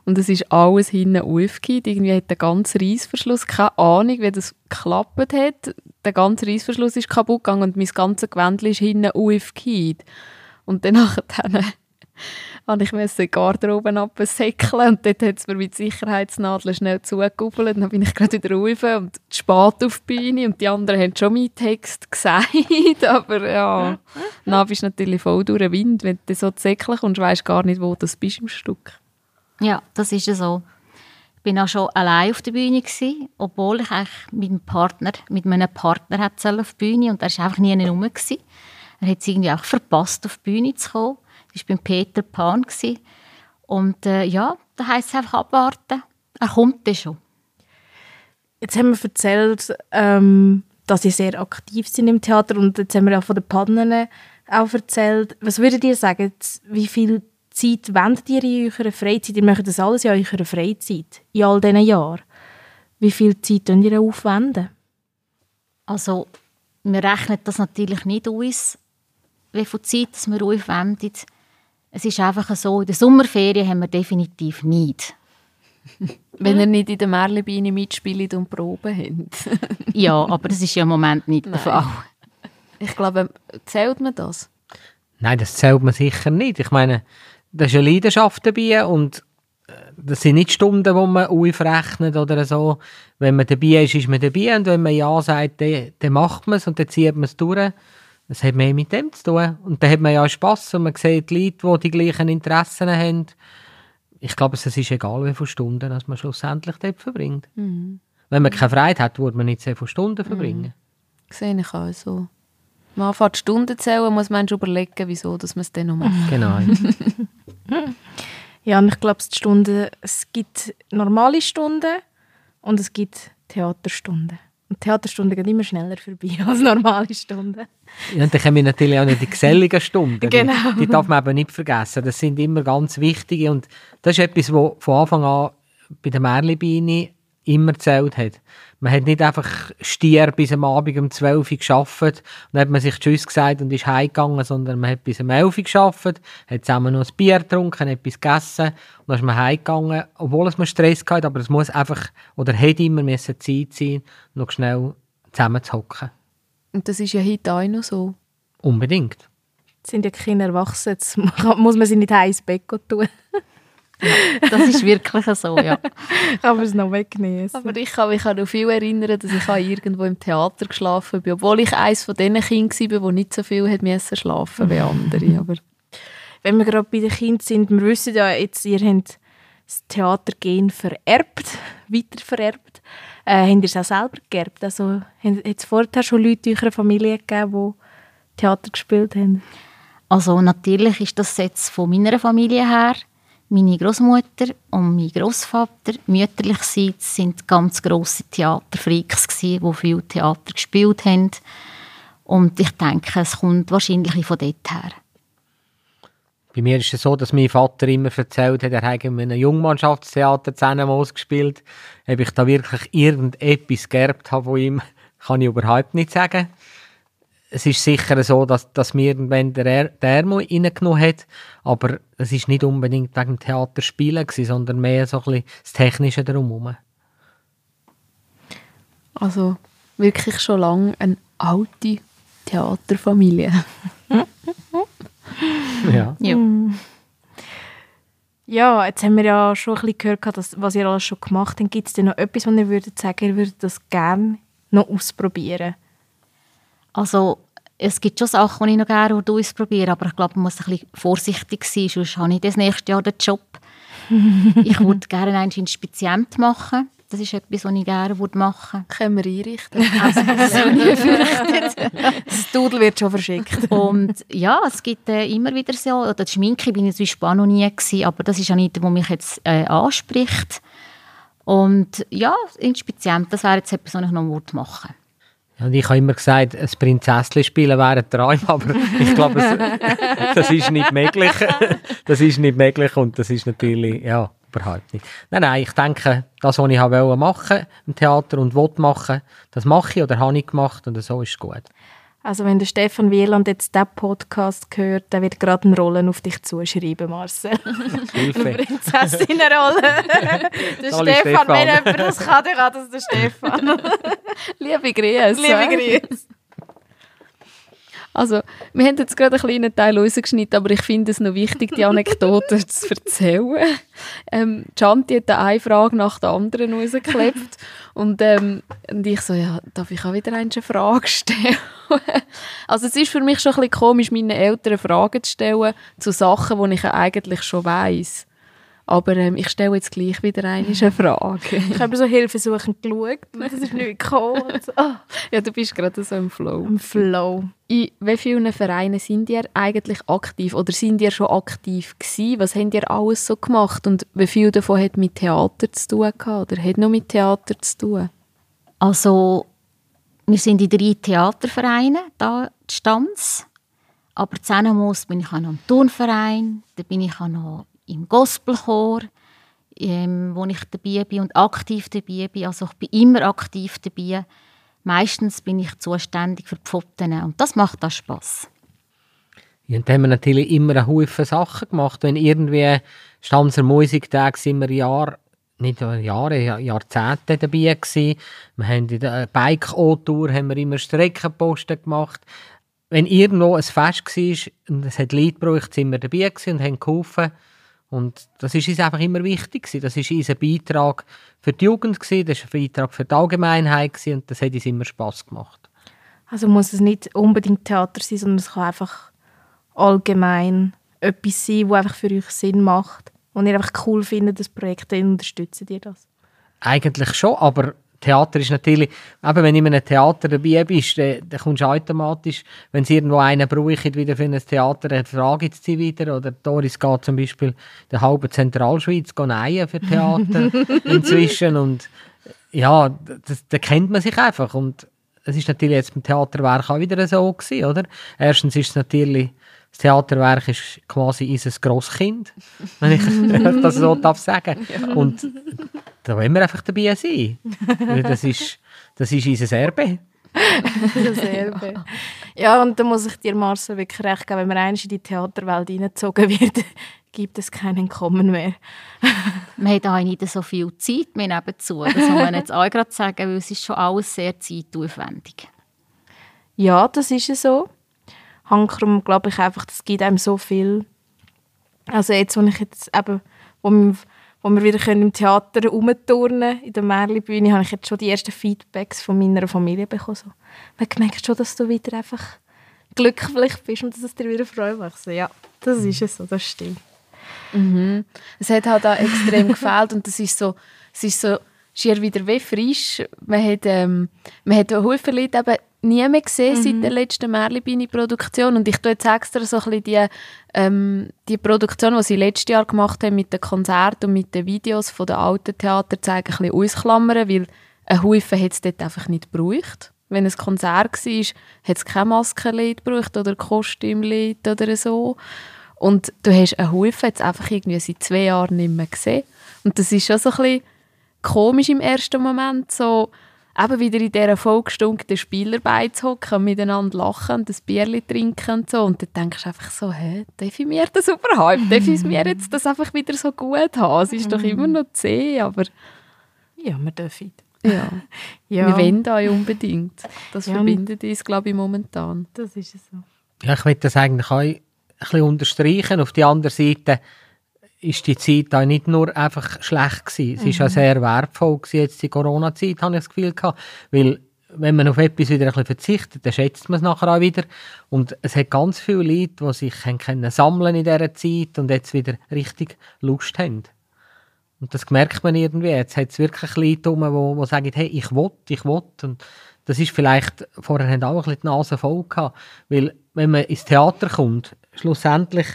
und es ist alles hinten aufgehend. Irgendwie hat der ganze Reissverschluss, keine Ahnung, wie das geklappt hat. Der ganze Reissverschluss ist kaputt gegangen und mein ganzes Gewändchen ist hinten aufgehend. Und dann (laughs) habe ich in die Garderobe absäckeln und dort hat es mir mit Sicherheitsnadeln schnell zugekuppelt. Dann bin ich gerade wieder rauf und spät auf die Beine und die anderen haben schon meinen Text (laughs) gesagt, aber ja, dann bist du natürlich voll durch den Wind, wenn du so zäckeln kommst, weißt gar nicht, wo du bist im Stück. Ja, das ist ja so. Ich war auch schon allein auf der Bühne, gewesen, obwohl ich eigentlich mit einem Partner, mit meinem Partner hätte auf die Bühne und er war einfach nie herum. Er hat es irgendwie auch verpasst, auf die Bühne zu kommen. Das war beim Peter Pan. Gewesen. Und äh, ja, da heisst es einfach abwarten. Er kommt dann schon. Jetzt haben wir erzählt, ähm, dass Sie sehr aktiv sind im Theater und jetzt haben wir auch von den Pannen auch erzählt. Was würdet ihr sagen, wie viel Zeit wendet ihr in eurer Freizeit? Ihr macht das alles in eurer Freizeit, in all diesen Jahren. Wie viel Zeit könnt ihr aufwenden? Also, wir rechnen das natürlich nicht aus, wie viel Zeit wir aufwenden. Es ist einfach so, in der Sommerferien haben wir definitiv nicht. (laughs) Wenn ihr nicht in der Merlebeine mitspielt und Proben habt. (laughs) ja, aber das ist ja im Moment nicht der Fall. Ich glaube, zählt man das? Nein, das zählt man sicher nicht. Ich meine, da ist eine Leidenschaft dabei und äh, das sind nicht Stunden, die man aufrechnet oder so. Wenn man dabei ist, ist man dabei und wenn man Ja sagt, dann, dann macht man es und dann zieht man es durch. Das hat mehr mit dem zu tun. Und dann hat man ja Spass und man sieht die Leute, die die gleichen Interessen haben. Ich glaube, es ist egal, wie viele Stunden dass man schlussendlich dort verbringt. Mhm. Wenn man keine Freiheit hat, würde man nicht so viele Stunden mhm. verbringen. Mhm. Sehe ich auch so. Man anfängt Stunden zählen, muss man sich überlegen, wieso dass man es dann noch macht. Genau. (laughs) ja, und ich glaube, die Stunden, es gibt normale Stunden und es gibt Theaterstunden. Und Theaterstunden gehen immer schneller vorbei (laughs) als normale Stunden. Ja, und dann kommen natürlich auch nicht die geselligen Stunden. genau. Die, die, darf man eben nicht vergessen. Das sind immer ganz wichtige und das ist etwas, was von Anfang an bei der Merlibeine immer gezählt hat. Man hat nicht einfach stier bis am Abend um 12 Uhr gearbeitet und dann hat man sich Tschüss gesagt und ist heimgegangen, sondern man hat bis um 11 Uhr gearbeitet, hat zusammen noch ein Bier getrunken, etwas gegessen und dann ist man heimgegangen, obwohl es man Stress hatte, aber es muss einfach, oder hätte immer müssen Zeit sein, noch schnell zusammen zu hocken. Und das ist ja heute auch noch so. Unbedingt. Jetzt sind ja Kinder erwachsen, jetzt (laughs) muss man sie nicht ins Bett tun. Das ist wirklich so, ja. (laughs) Kann man es noch wegnehmen. Aber ich kann mich auch noch viel erinnern, dass ich auch irgendwo im Theater geschlafen bin, obwohl ich eines von diesen Kindern war, die nicht so viel hat müssen schlafen wie andere. (laughs) Aber Wenn wir gerade bei den Kindern sind, wir wissen ja jetzt, ihr habt das Theatergehen vererbt, (laughs) weiter vererbt. Äh, habt ihr es auch selber geerbt? Also, hat es vorher schon Leute in eurer Familie gegeben, die Theater gespielt haben? Also natürlich ist das jetzt von meiner Familie her. Meine Großmutter und mein Großvater mütterlichseits sind ganz grosse Theaterfreaks gsi, die viel Theater gespielt haben. Und ich denke, es kommt wahrscheinlich von dort her. Bei mir ist es so, dass mein Vater immer erzählt hat, er habe in einem Jungmannschaftstheater zusammen ausgespielt. Ob ich da wirklich irgendetwas geerbt habe von ihm, (laughs) kann ich überhaupt nicht sagen. Es ist sicher so, dass, dass mir irgendwann der, Er- der Ärmel reingenommen hat, aber es ist nicht unbedingt wegen dem Theaterspielen, gewesen, sondern mehr so ein bisschen das Technische drumherum. also wirklich schon lange eine alte Theaterfamilie. (laughs) Ja. Ja. Ja, jetzt haben wir ja schon ein bisschen gehört, dass, was ihr alles schon gemacht habt. Gibt es denn noch etwas, was ihr würdet sagen, ihr würdet das gerne noch ausprobieren? Also es gibt schon Sachen, die ich noch gerne ausprobieren aber ich glaube, man muss ein bisschen vorsichtig sein, sonst habe ich das nächste Jahr den Job. (laughs) ich würde gerne ein Inspizient machen. Das ist etwas, was ich gerne würde machen Können wir einrichten. (laughs) Also, das (laughs) Dudel wird schon verschickt. Und ja, es gibt äh, immer wieder so, oder die Schminke bin ich zum Beispiel auch noch nie gewesen, aber das ist ja nicht, was mich jetzt äh, anspricht. Und ja, Inspizient, das wäre jetzt etwas, was ich noch würde machen Ja, und ich habe immer gesagt, ein Prinzesschen spielen wäre ein Traum, (laughs) aber ich glaube, es, das ist nicht möglich. (laughs) Das ist nicht möglich und das ist natürlich, ja, überhaupt nicht. Nein, nein, ich denke, das, was ich wollte machen im Theater und wollte machen, das mache ich oder habe ich gemacht und so ist es gut. Also wenn der Stefan Wieland jetzt diesen Podcast hört, dann wird gerade eine Rolle auf dich zuschreiben, Marcel. (laughs) Eine Hilfe. Prinzessinnenrolle. (laughs) der Stefan, Stefan. wenn jemand das kann, dann kann das der Stefan. (laughs) Liebe Grüße. Liebe Grüße. Also, wir haben jetzt gerade einen kleinen Teil rausgeschnitten, aber ich finde es noch wichtig, die Anekdote (laughs) zu erzählen. Ähm, Chanti hat eine Frage nach der anderen rausgeklebt und, ähm, und ich so, ja, darf ich auch wieder eine Frage stellen? (laughs) also es ist für mich schon ein bisschen komisch, meinen Eltern Fragen zu stellen zu Sachen, die ich eigentlich schon weiss. Aber ähm, ich stelle jetzt gleich wieder eine (laughs) Frage. Ich habe so hilfesuchend geschaut und es ist nicht (laughs) gekommen. So, ah, ja, du bist gerade so im Flow. Im Flow. In wie vielen Vereinen sind ihr eigentlich aktiv oder sind ihr schon aktiv gewesen? Was habt ihr alles so gemacht und wie viel davon hat mit Theater zu tun gehabt oder hat noch mit Theater zu tun? Also, wir sind in drei Theatervereinen, da die Stanz. Aber zusammenmus bin ich auch noch im Turnverein, da bin ich auch noch im Gospelchor, ähm, wo ich dabei bin und aktiv dabei bin. Also ich bin immer aktiv dabei. Meistens bin ich zuständig für die Pfoten und das macht auch Spass. Ja, und da haben wir natürlich immer einen Haufen Sachen gemacht. Wenn irgendwie Stanzer Musiktag sind wir Jahr, nicht Jahre, Jahr- Jahrzehnte dabei gewesen. Wir haben in der Bike-O-Tour haben wir immer Streckenposten gemacht. Wenn irgendwo ein Fest war und es hat Leute gebraucht, sind wir dabei gewesen und haben geholfen. Und das ist uns einfach immer wichtig gewesen. Das ist unser Beitrag für die Jugend gewesen, das ist ein Beitrag für die Allgemeinheit gewesen und das hat uns immer Spass gemacht. Also muss es nicht unbedingt Theater sein, sondern es kann einfach allgemein etwas sein, das einfach für euch Sinn macht. Und ihr einfach cool findet, das Projekt, dann unterstützt ihr das. Eigentlich schon, aber Theater ist natürlich, eben wenn du in einem Theater dabei bist, dann, dann kommst du automatisch, wenn es irgendwo einen braucht, wieder für ein Theater, dann frage ich sie wieder. Oder Doris geht zum Beispiel der halben Zentralschweiz nähen für Theater (laughs) inzwischen. Und ja, das, da kennt man sich einfach. Und es ist natürlich jetzt beim Theaterwerk auch wieder so gewesen, oder? Erstens ist es natürlich, das Theaterwerk ist quasi unser Grosskind, (laughs) wenn ich (laughs) das so darf sagen. Und da wollen wir einfach dabei sein. Das ist, das ist unser Erbe. Dasselbe. ja, und da muss ich dir, Marcel, wirklich recht geben, wenn man einmal in die Theaterwelt reingezogen wird, (laughs) gibt es kein Entkommen mehr. Man hat auch nicht so viel Zeit mehr nebenzu. Das muss man jetzt auch gerade sagen, weil es ist schon alles sehr zeitaufwendig. Ja, das ist ja so. Hankrum, glaube ich einfach, das gibt einem so viel. Also jetzt, wo ich jetzt eben, wo wir, wo wir wieder können im Theater rumturnen in der Märlibühne, habe ich jetzt schon die ersten Feedbacks von meiner Familie bekommen. So, man merkt schon, dass du wieder einfach glücklich bist und dass es dir wieder Freude macht. So, ja, das ist es so, das stimmt. Mhm. Es hat halt auch extrem (laughs) gefällt und das ist so, es ist so schier wieder wie frisch. Man hat, ähm, man hat Haufen Leute eben nie mehr gesehen mhm. seit der letzten Merlibini-Produktion und ich tue jetzt extra so ein bisschen die, ähm, die Produktion, die sie letztes Jahr gemacht haben mit den Konzerten und mit den Videos von den alten Theater zeigen, ein bisschen ausklammern, weil ein Haufen hat es dort einfach nicht gebraucht. Wenn es ein Konzert war, hat es keine Maskenlied gebraucht oder Kostümlied oder so. Und du hast einen Haufen jetzt einfach irgendwie seit zwei Jahren nicht mehr gesehen. Und das ist schon so ein bisschen komisch im ersten Moment, so eben wieder in dieser vollgestunkten Spieler beizuhocken, miteinander lachen ein Bierchen trinken und so. Und dann denkst du einfach so, hä, darf ich mir das überhaupt? Darf ich mir jetzt das einfach wieder so gut haben? Es ist doch immer noch zäh, aber... Ja, wir dürfen. Ja. (laughs) ja. Wir wollen da unbedingt. Das ja. verbindet uns, glaube ich, momentan. Das ist es so. Ja, ich möchte das eigentlich auch ein bisschen unterstreichen. Auf der anderen Seite ist die Zeit auch nicht nur einfach schlecht gewesen. Es mhm. ist auch sehr wertvoll gewesen, jetzt die Corona-Zeit, habe ich das Gefühl gehabt. Weil, wenn man auf etwas wieder ein bisschen verzichtet, dann schätzt man es nachher auch wieder. Und es hat ganz viele Leute, die sich können sammeln in dieser Zeit und jetzt wieder richtig Lust haben. Und das merkt man irgendwie. Jetzt hat es wirklich Leute rum, die, die sagen, hey, ich will, ich will. Und das ist vielleicht, vorher haben auch ein bisschen die Nase voll gehabt. Weil, wenn man ins Theater kommt, schlussendlich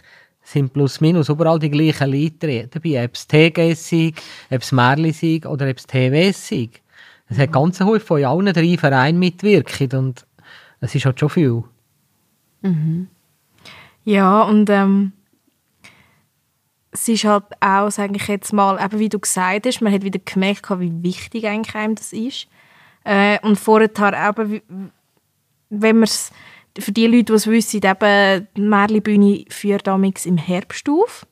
sind plus minus überall die gleichen Leute dabei. Ob es TGS ob es Märli oder ob es TWS. Es mhm. hat ganz viele von allen drei Vereinen mitwirkt und es ist halt schon viel. Mhm. Ja, und ähm, es ist halt auch, sage ich jetzt mal, eben wie du gesagt hast, man hat wieder gemerkt, wie wichtig eigentlich einem das ist. Äh, und vorher eben, wenn man es für die Leute, die es wissen, eben, die Märlibühne führt damals im Herbst auf.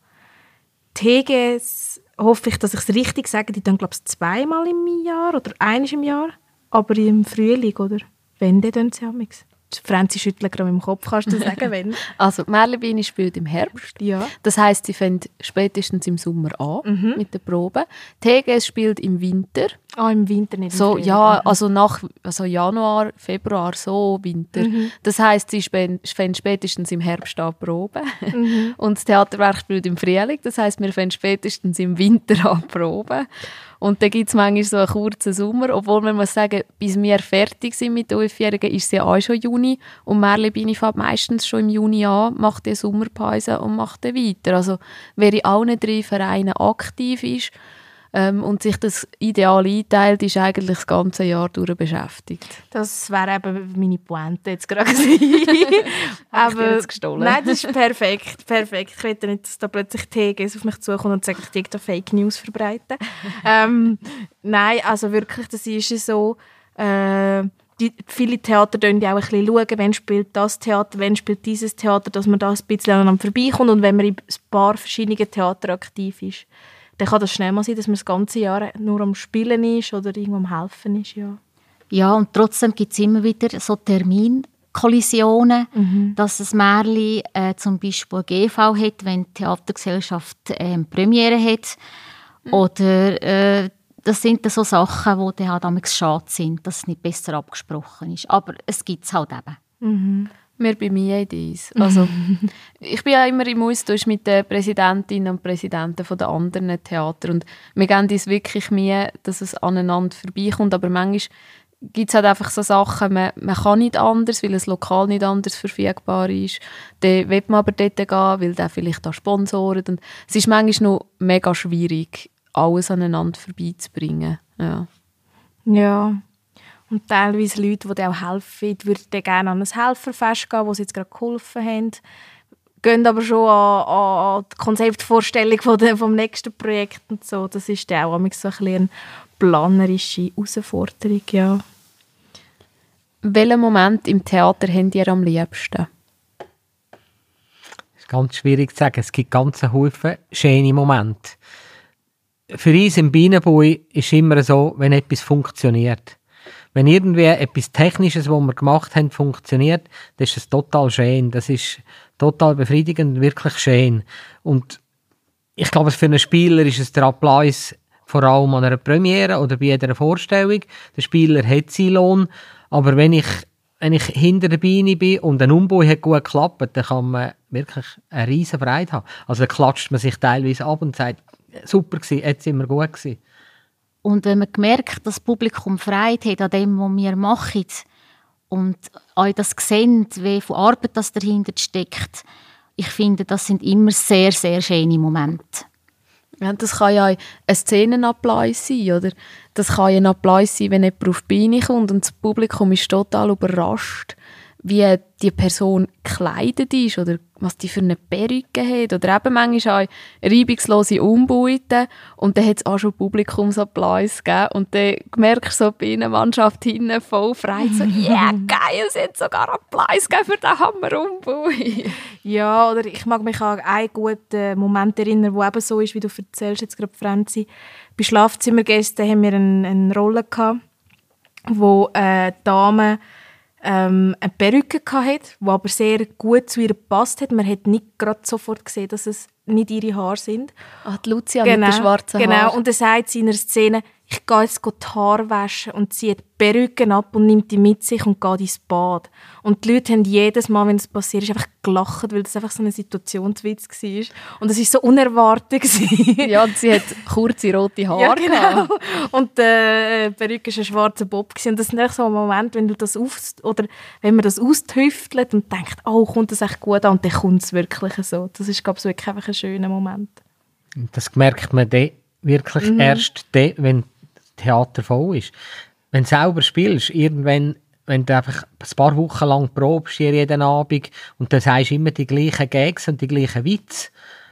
TGS hoffe ich, dass ich es richtig sage, die dann glaube ich zweimal im Jahr oder eines im Jahr, aber im Frühling oder wenn, dann sie damals. Franzi schüttelt gerade mit dem Kopf, kannst du sagen, wenn? (laughs) also, die Merlebiene spielt im Herbst. Ja. Das heisst, sie fängt spätestens im Sommer an mhm. mit der Probe. TGS spielt im Winter. Ah, im Winter nicht. So, ja, also nach also Januar, Februar, so Winter. Mhm. Das heisst, sie fängt spätestens im Herbst an Probe. Mhm. (laughs) Und das Theaterwerk spielt im Frühling. Das heisst, wir fängt spätestens im Winter an Probe. Und dann gibt es manchmal so einen kurzen Sommer, obwohl man muss sagen, bis wir fertig sind mit den Elfjährigen, ist es ja auch schon Juni. Und Merle Bini fängt meistens schon im Juni an, macht die Sommerpause und macht dann weiter. Also wer in allen drei Vereinen aktiv ist, ähm, und sich das ideal einteilt, ist eigentlich das ganze Jahr durch beschäftigt. Das wäre eben meine Pointe jetzt gerade (laughs) Aber jetzt gestohlen. Nein, das ist perfekt, perfekt. Ich will nicht, dass da plötzlich TGs auf mich zukommt und sagt, ich da Fake News verbreiten. (laughs) ähm, nein, also wirklich, das ist so. Äh, die, viele Theater schauen ja auch ein bisschen schauen, wenn spielt das Theater, wenn spielt dieses Theater, dass man da ein bisschen aneinander vorbeikommt und wenn man in ein paar verschiedenen Theater aktiv ist dann kann das schnell mal sein, dass man das ganze Jahr nur am Spielen ist oder irgendwo am Helfen ist, ja. Ja, und trotzdem gibt es immer wieder so Terminkollisionen, mhm. dass ein Märchen äh, zum Beispiel GV hat, wenn die Theatergesellschaft äh, Premiere hat. Mhm. Oder äh, das sind dann so Sachen, die dann halt schade sind, dass es nicht besser abgesprochen ist. Aber es gibt es halt eben. Mhm. Wir bei mir dies. Also, (laughs) ich bin ja immer im Austausch mit den Präsidentinnen und Präsidenten der anderen Theater und wir geben uns wirklich Mühe, dass es aneinander vorbeikommt, aber manchmal gibt es halt einfach so Sachen, man, man kann nicht anders, weil es lokal nicht anders verfügbar ist. Dann will man aber dort gehen, weil der vielleicht da sponsoren. Und es ist manchmal noch mega schwierig, alles aneinander vorbeizubringen. Ja. Ja, und teilweise Leute, die dir auch helfen, würden gerne an ein Helferfest gehen, wo sie jetzt gerade geholfen haben. Gehen aber schon an, an die Konzeptvorstellung von vom nächsten Projekt und so. Das ist dann auch so ein bisschen eine planerische Herausforderung, ja. Welchen Moment im Theater habt ihr am liebsten? Das ist ganz schwierig zu sagen. Es gibt ganz viele schöne Momente. Für uns im Bienenbui ist immer so, wenn etwas funktioniert wenn irgendwie etwas Technisches, was wir gemacht haben, funktioniert, dann ist es total schön. Das ist total befriedigend, wirklich schön. Und ich glaube, für einen Spieler ist es der Applaus vor allem an einer Premiere oder bei jeder Vorstellung. Der Spieler hat seinen Lohn, aber wenn ich, wenn ich hinter der Beine bin und ein Umbau hat gut geklappt, dann kann man wirklich eine riesen Freude haben. Also dann klatscht man sich teilweise ab und sagt, super gewesen, jetzt sind wir gut gewesen. Und wenn man merkt, dass das Publikum Freude hat an dem, was wir machen und euch das sehen, wie viel Arbeit das dahinter steckt, ich finde, das sind immer sehr, sehr schöne Momente. Ja, das kann ja ein Szenenapplaus sein, oder? Das kann ein Applaus sein, wenn jemand auf die Beine kommt und das Publikum ist total überrascht, wie die Person gekleidet ist oder was die für eine Perücke hat oder eben manchmal auch reibungslose Umbauten und dann hat es auch schon Publikumsapplaus gegeben und dann merkst du so bei einer Mannschaft hinten voll frei so (laughs) «Yeah, geil, es hat sogar Applaus gegeben für den Hammer-Umbau!» Ja, oder ich mag mich an einen guten Moment erinnern, wo eben so ist, wie du erzählst jetzt gerade, Franzi. Bei Schlafzimmergästen haben wir eine, eine Rolle gehabt, wo äh, Dame ähm, eine Perücke hatte, die aber sehr gut zu ihr gepasst hat. Man hat nicht gerade sofort gesehen, dass es nicht ihre Haare sind. Ah, die Lucia genau, mit den schwarzen Genau, Haaren. und dann sagt in einer Szene, ich gehe jetzt die Haare waschen und zieht die Perücke ab und nimmt die mit sich und geht ins Bad. Und die Leute haben jedes Mal, wenn es passiert ist, einfach gelacht, weil das einfach so ein Situationswitz war. Und es war so unerwartet. Ja, und sie hat kurze rote Haare. Ja, genau. Und äh, die Perücke war ein schwarzer Bob. Und das ist echt so ein Moment, wenn du das auf, oder wenn man das austüftelt und denkt, oh, kommt das echt gut an, und dann kommt es wirklich so. Das ist, glaube ich, wirklich einfach ein schöner Moment. Das merkt man dann wirklich erst dann, wenn Theater voll ist. Wenn du selber spielst, irgendwann, wenn du einfach ein paar Wochen lang probst, hier jeden Abend, und dann sagst du immer die gleichen Gags und die gleichen Witze,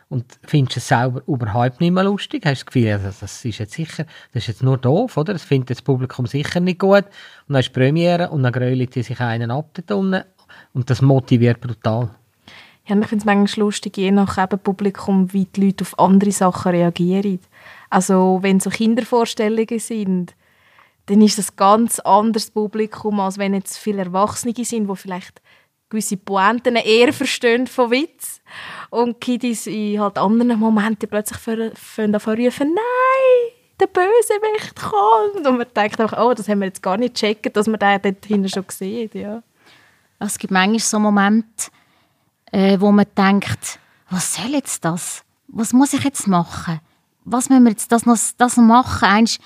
und findest es selber überhaupt nicht mehr lustig, hast das Gefühl, also das ist jetzt sicher, das ist jetzt nur doof, oder? Das findet das Publikum sicher nicht gut. Und dann ist die Premiere und dann grölt die sich einen ab unten, und das motiviert brutal. Ja, ich finde es manchmal lustig, je nach eben Publikum, wie die Leute auf andere Sachen reagieren. Also wenn so Kindervorstellungen sind, dann ist das ganz anderes Publikum, als wenn jetzt viele Erwachsene sind, die vielleicht gewisse Pointen eher verstehen von Witz. Und Kiddies in halt anderen Momenten plötzlich rufen, «Nein, der Bösewicht kommt!» Und man denkt einfach, «Oh, das haben wir jetzt gar nicht gecheckt, dass man den dort hinten schon gesehen ja. Es gibt manchmal so Momente, äh, wo man denkt, was soll jetzt das? Was muss ich jetzt machen? Was müssen wir jetzt das noch, das noch machen? Einst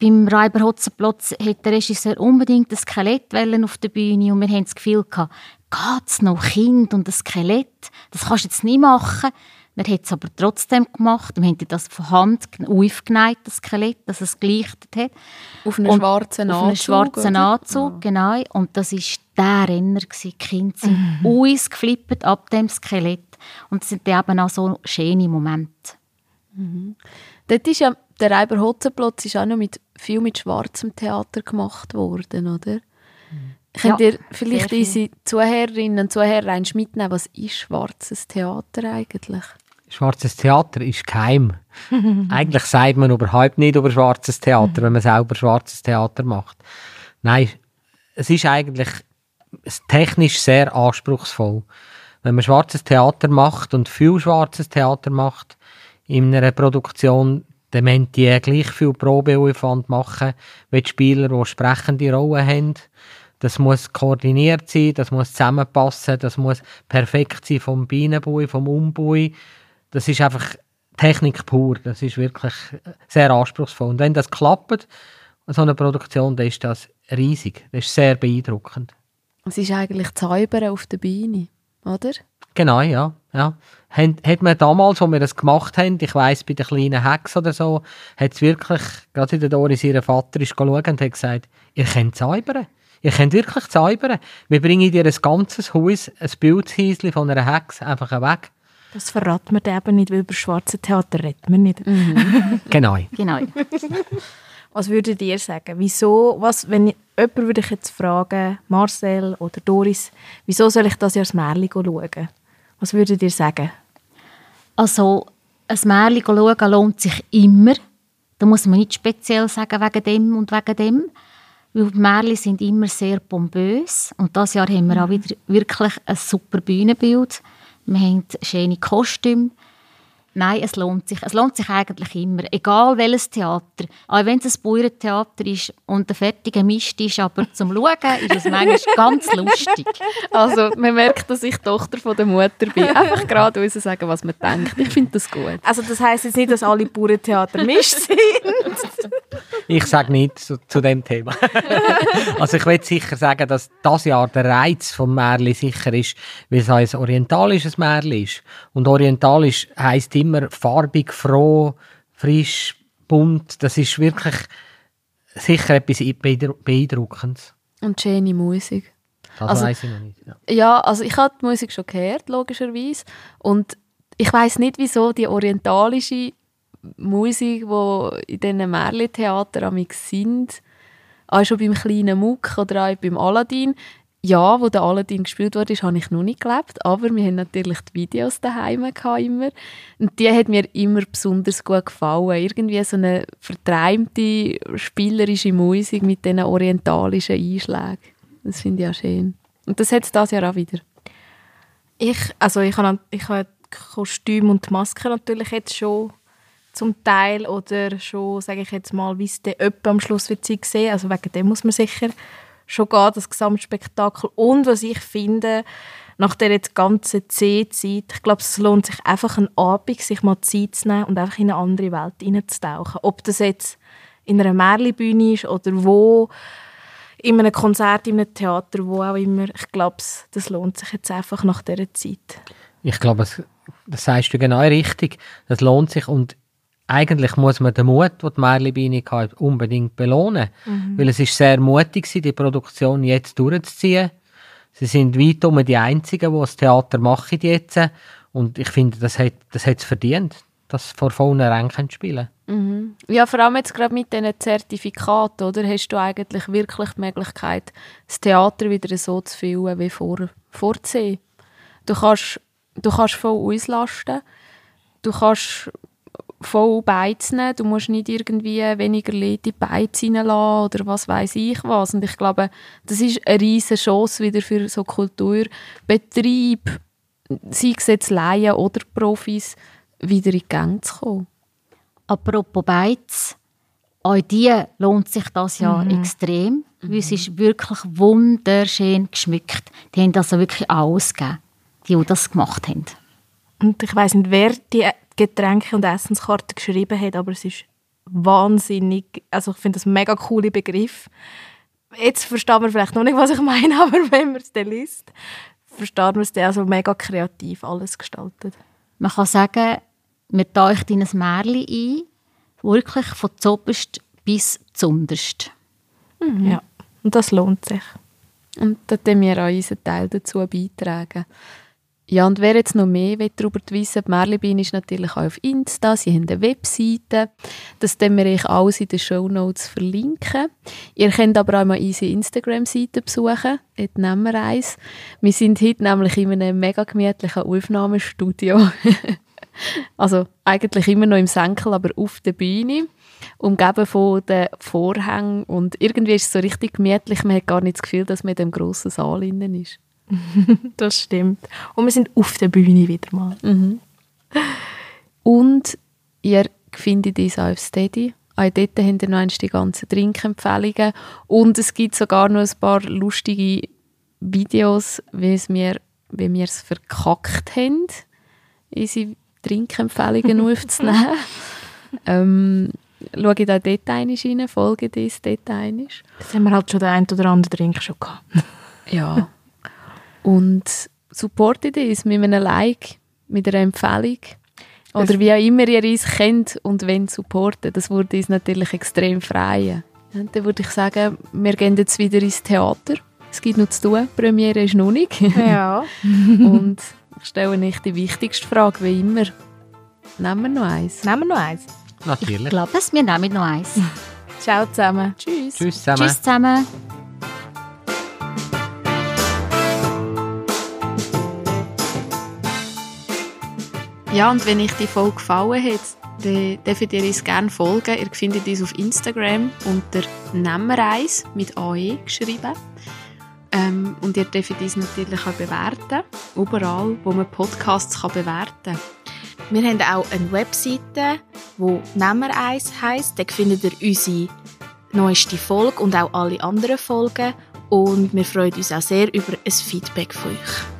beim Reiber Hotzenplotz hat der Regisseur unbedingt ein Skelett auf der Bühne und wir haben das Gefühl gehabt, geht's noch Kind und ein Skelett? Das kannst du jetzt nicht machen. Er hat es aber trotzdem gemacht. Wir haben das von Hand aufgeneigt, das Skelett, dass es gelichtet hat. Auf einen Und schwarzen Auf Anzug. einen schwarzen oder? Anzug, genau. Und das war der Renner. Die Kinder sind uns geflippt ab dem Skelett. Und das sind eben auch so schöne Momente. Dort ist ja, der Reiber Hotzenplotz ist auch noch mit, viel mit schwarzem Theater gemacht worden, oder? Könnt Ja, ihr vielleicht unsere Zuhörerinnen und Zuhörer mitnehmen, was ist schwarzes Theater eigentlich? Schwarzes Theater ist geheim. (laughs) Eigentlich sagt man überhaupt nicht über schwarzes Theater, wenn man selber schwarzes Theater macht. Nein, es ist eigentlich technisch sehr anspruchsvoll. Wenn man schwarzes Theater macht und viel schwarzes Theater macht in einer Produktion, müssen die gleich viel Probeaufwand machen wie die Spieler, die sprechende Rollen haben. Das muss koordiniert sein, das muss zusammenpassen, das muss perfekt sein vom Bienenbui, vom Umbui. Das ist einfach Technik pur. Das ist wirklich sehr anspruchsvoll. Und wenn das klappt, so eine Produktion, dann ist das riesig. Das ist sehr beeindruckend. Es ist eigentlich Zaubern auf der Bühne, oder? Genau, ja. Ja. Hat, man damals, als wir das gemacht haben, ich weiss, bei den kleinen Hex oder so, hat es wirklich, gerade in der Doris, ihr Vater ist schauen und hat gesagt, ihr könnt zaubern. Ihr könnt wirklich zaubern. Wir bringen dir ein ganzes Haus, ein Bildhäuschen von einer Hex einfach weg. Das verraten wir eben nicht, weil über schwarze Theater redet man nicht. (laughs) Genau. Genau. (laughs) Was würdet ihr sagen? Wieso, was, wenn ich, jemand würde ich jetzt fragen, Marcel oder Doris, wieso soll ich das Jahr das Märchen schauen? Was würdet ihr sagen? Also, ein Märchen schauen lohnt sich immer. Da muss man nicht speziell sagen, wegen dem und wegen dem. Weil die Märchen sind immer sehr pompös. Und dieses Jahr haben wir auch wieder wirklich ein super Bühnenbild. Wir haben schöne Kostüme. Nein, es lohnt sich. Es lohnt sich eigentlich immer. Egal welches Theater. Auch wenn es ein Bauerntheater ist und ein fertiger Mist ist, aber zum Schauen ist es manchmal ganz lustig. Also man merkt, dass ich Tochter von der Mutter bin. Einfach gerade uns sagen, was man denkt. Ich finde das gut. Also das heisst jetzt nicht, dass alle Bauerntheater mischt sind. Ich sage nichts zu, zu dem Thema. (laughs) also ich will sicher sagen, dass das Jahr der Reiz vom Märli sicher ist, weil es ein orientalisches Märli ist. Und orientalisch heisst immer farbig, froh, frisch, bunt. Das ist wirklich sicher etwas beeindru- Beeindruckendes. Und schöne Musik. Das Also- weiss ich noch nicht. Ja. Ja, also ich habe die Musik schon gehört, logischerweise. Und ich weiß nicht, wieso die orientalische Musik, die in diesen Märli-Theatern amix sind, auch schon beim kleinen Muck oder auch beim Aladdin, ja, wo der Aladdin gespielt wurde, habe ich noch nicht gelebt, aber wir haben natürlich die Videos daheim immer und die hat mir immer besonders gut gefallen. Irgendwie so eine verträumte, spielerische Musik mit diesen orientalischen Einschlägen. Das finde ich auch schön. Und das hat es dieses Jahr auch wieder. Ich, also ich habe, ich habe die Kostüme und Maske natürlich jetzt schon zum Teil oder schon, sage ich jetzt mal, wie es dann am Schluss wird sein sehen. Also wegen dem muss man sicher schon gehen, das Gesamtspektakel. Und was ich finde, nach jetzt ganzen C-Zeit, ich glaube, es lohnt sich einfach einen Abend, sich mal Zeit zu nehmen und einfach in eine andere Welt hineinzutauchen. Ob das jetzt in einer Märlibühne ist oder wo, in einem Konzert, in einem Theater, wo auch immer. Ich glaube, das lohnt sich jetzt einfach nach dieser Zeit. Ich glaube, es- das sagst du genau richtig. Das lohnt sich und eigentlich muss man den Mut, den die Merli hatte, unbedingt belohnen. Weil es ist sehr mutig gewesen, die Produktion jetzt durchzuziehen. Sie sind weit um die Einzigen, die das Theater machen jetzt. Und ich finde, das hat das hat's verdient, dass vor vollen Rängen spielen Ja, vor allem jetzt gerade mit diesen Zertifikaten, oder? Hast du eigentlich wirklich die Möglichkeit, das Theater wieder so zu füllen wie vor, vor C. Du kannst, du kannst voll auslasten, du kannst voll beizen, du musst nicht irgendwie weniger Leute in die Beiz reinlassen oder was weiß ich was. Und ich glaube, das ist eine riesige Chance wieder für so Kulturbetrieb, sei es jetzt Laien oder Profis, wieder in die Gänge zu kommen. Apropos Beiz, auch die lohnt sich das Jahr extrem, weil es ist wirklich wunderschön geschmückt. Die haben also wirklich alles gegeben, die, die das gemacht haben. Und ich weiß nicht, wer die Getränke- und Essenskarte geschrieben hat, aber es ist wahnsinnig, also ich finde das ein mega cooler Begriff. Jetzt versteht man vielleicht noch nicht, was ich meine, (laughs) aber wenn man es dann liest, versteht man es dann also mega kreativ alles gestaltet. Man kann sagen, man taucht in ein Märchen ein, wirklich von zoberst bis zunderst. Ja, und das lohnt sich. Und da tun wir auch unseren Teil dazu beitragen. Ja, und wer jetzt noch mehr will darüber wissen die Merlibin ist natürlich auch auf Insta, sie haben eine Webseite. Das tun wir euch alles in den Shownotes verlinken. Ihr könnt aber auch mal unsere Instagram-Seite besuchen, dort nehmen wir eins. Wir sind heute nämlich in einem mega gemütlichen Aufnahmestudio. (laughs) also eigentlich immer noch im Senkel, aber auf der Bühne umgeben von den Vorhängen und irgendwie ist es so richtig gemütlich, man hat gar nicht das Gefühl, dass man in dem grossen Saal innen ist. (laughs) Das stimmt. Und wir sind auf der Bühne wieder mal. Und ihr findet uns auch auf Steady. Auch dort habt ihr noch einmal die ganzen Trinkempfehlungen. Und es gibt sogar noch ein paar lustige Videos, wie wir, wie wir es verkackt haben, unsere Trinkempfehlungen (laughs) aufzunehmen. ähm, schaut auch dort einmal rein, folgt uns dort einmal. Das haben wir halt schon den einen oder anderen Drink schon gehabt. Ja. (laughs) Und supportet uns mit einem Like, mit einer Empfehlung. Oder wie auch immer ihr uns kennt und wenn supporten. Das würde uns natürlich extrem freuen. Und dann würde ich sagen, wir gehen jetzt wieder ins Theater. Es gibt noch zu tun. Die Premiere ist noch nicht. Ja. (laughs) und ich stelle nicht die wichtigste Frage, wie immer. Nehmen wir noch eins. Nehmen wir noch eins. Ich Natürlich. glaube, wir nehmen noch eins. Ciao zusammen. Tschüss. Tschüss zusammen. Tschüss zusammen. Ja, und wenn euch die Folge gefallen hat, dann dürft ihr uns gerne folgen. Ihr findet uns auf Instagram unter Nemmereis mit AE geschrieben. Ähm, und ihr dürft uns natürlich auch bewerten. Überall, wo man Podcasts kann bewerten kann. Wir haben auch eine Webseite, die «Nemmer eins» heisst. Da findet ihr unsere neueste Folge und auch alle anderen Folgen. Und wir freuen uns auch sehr über ein Feedback von euch.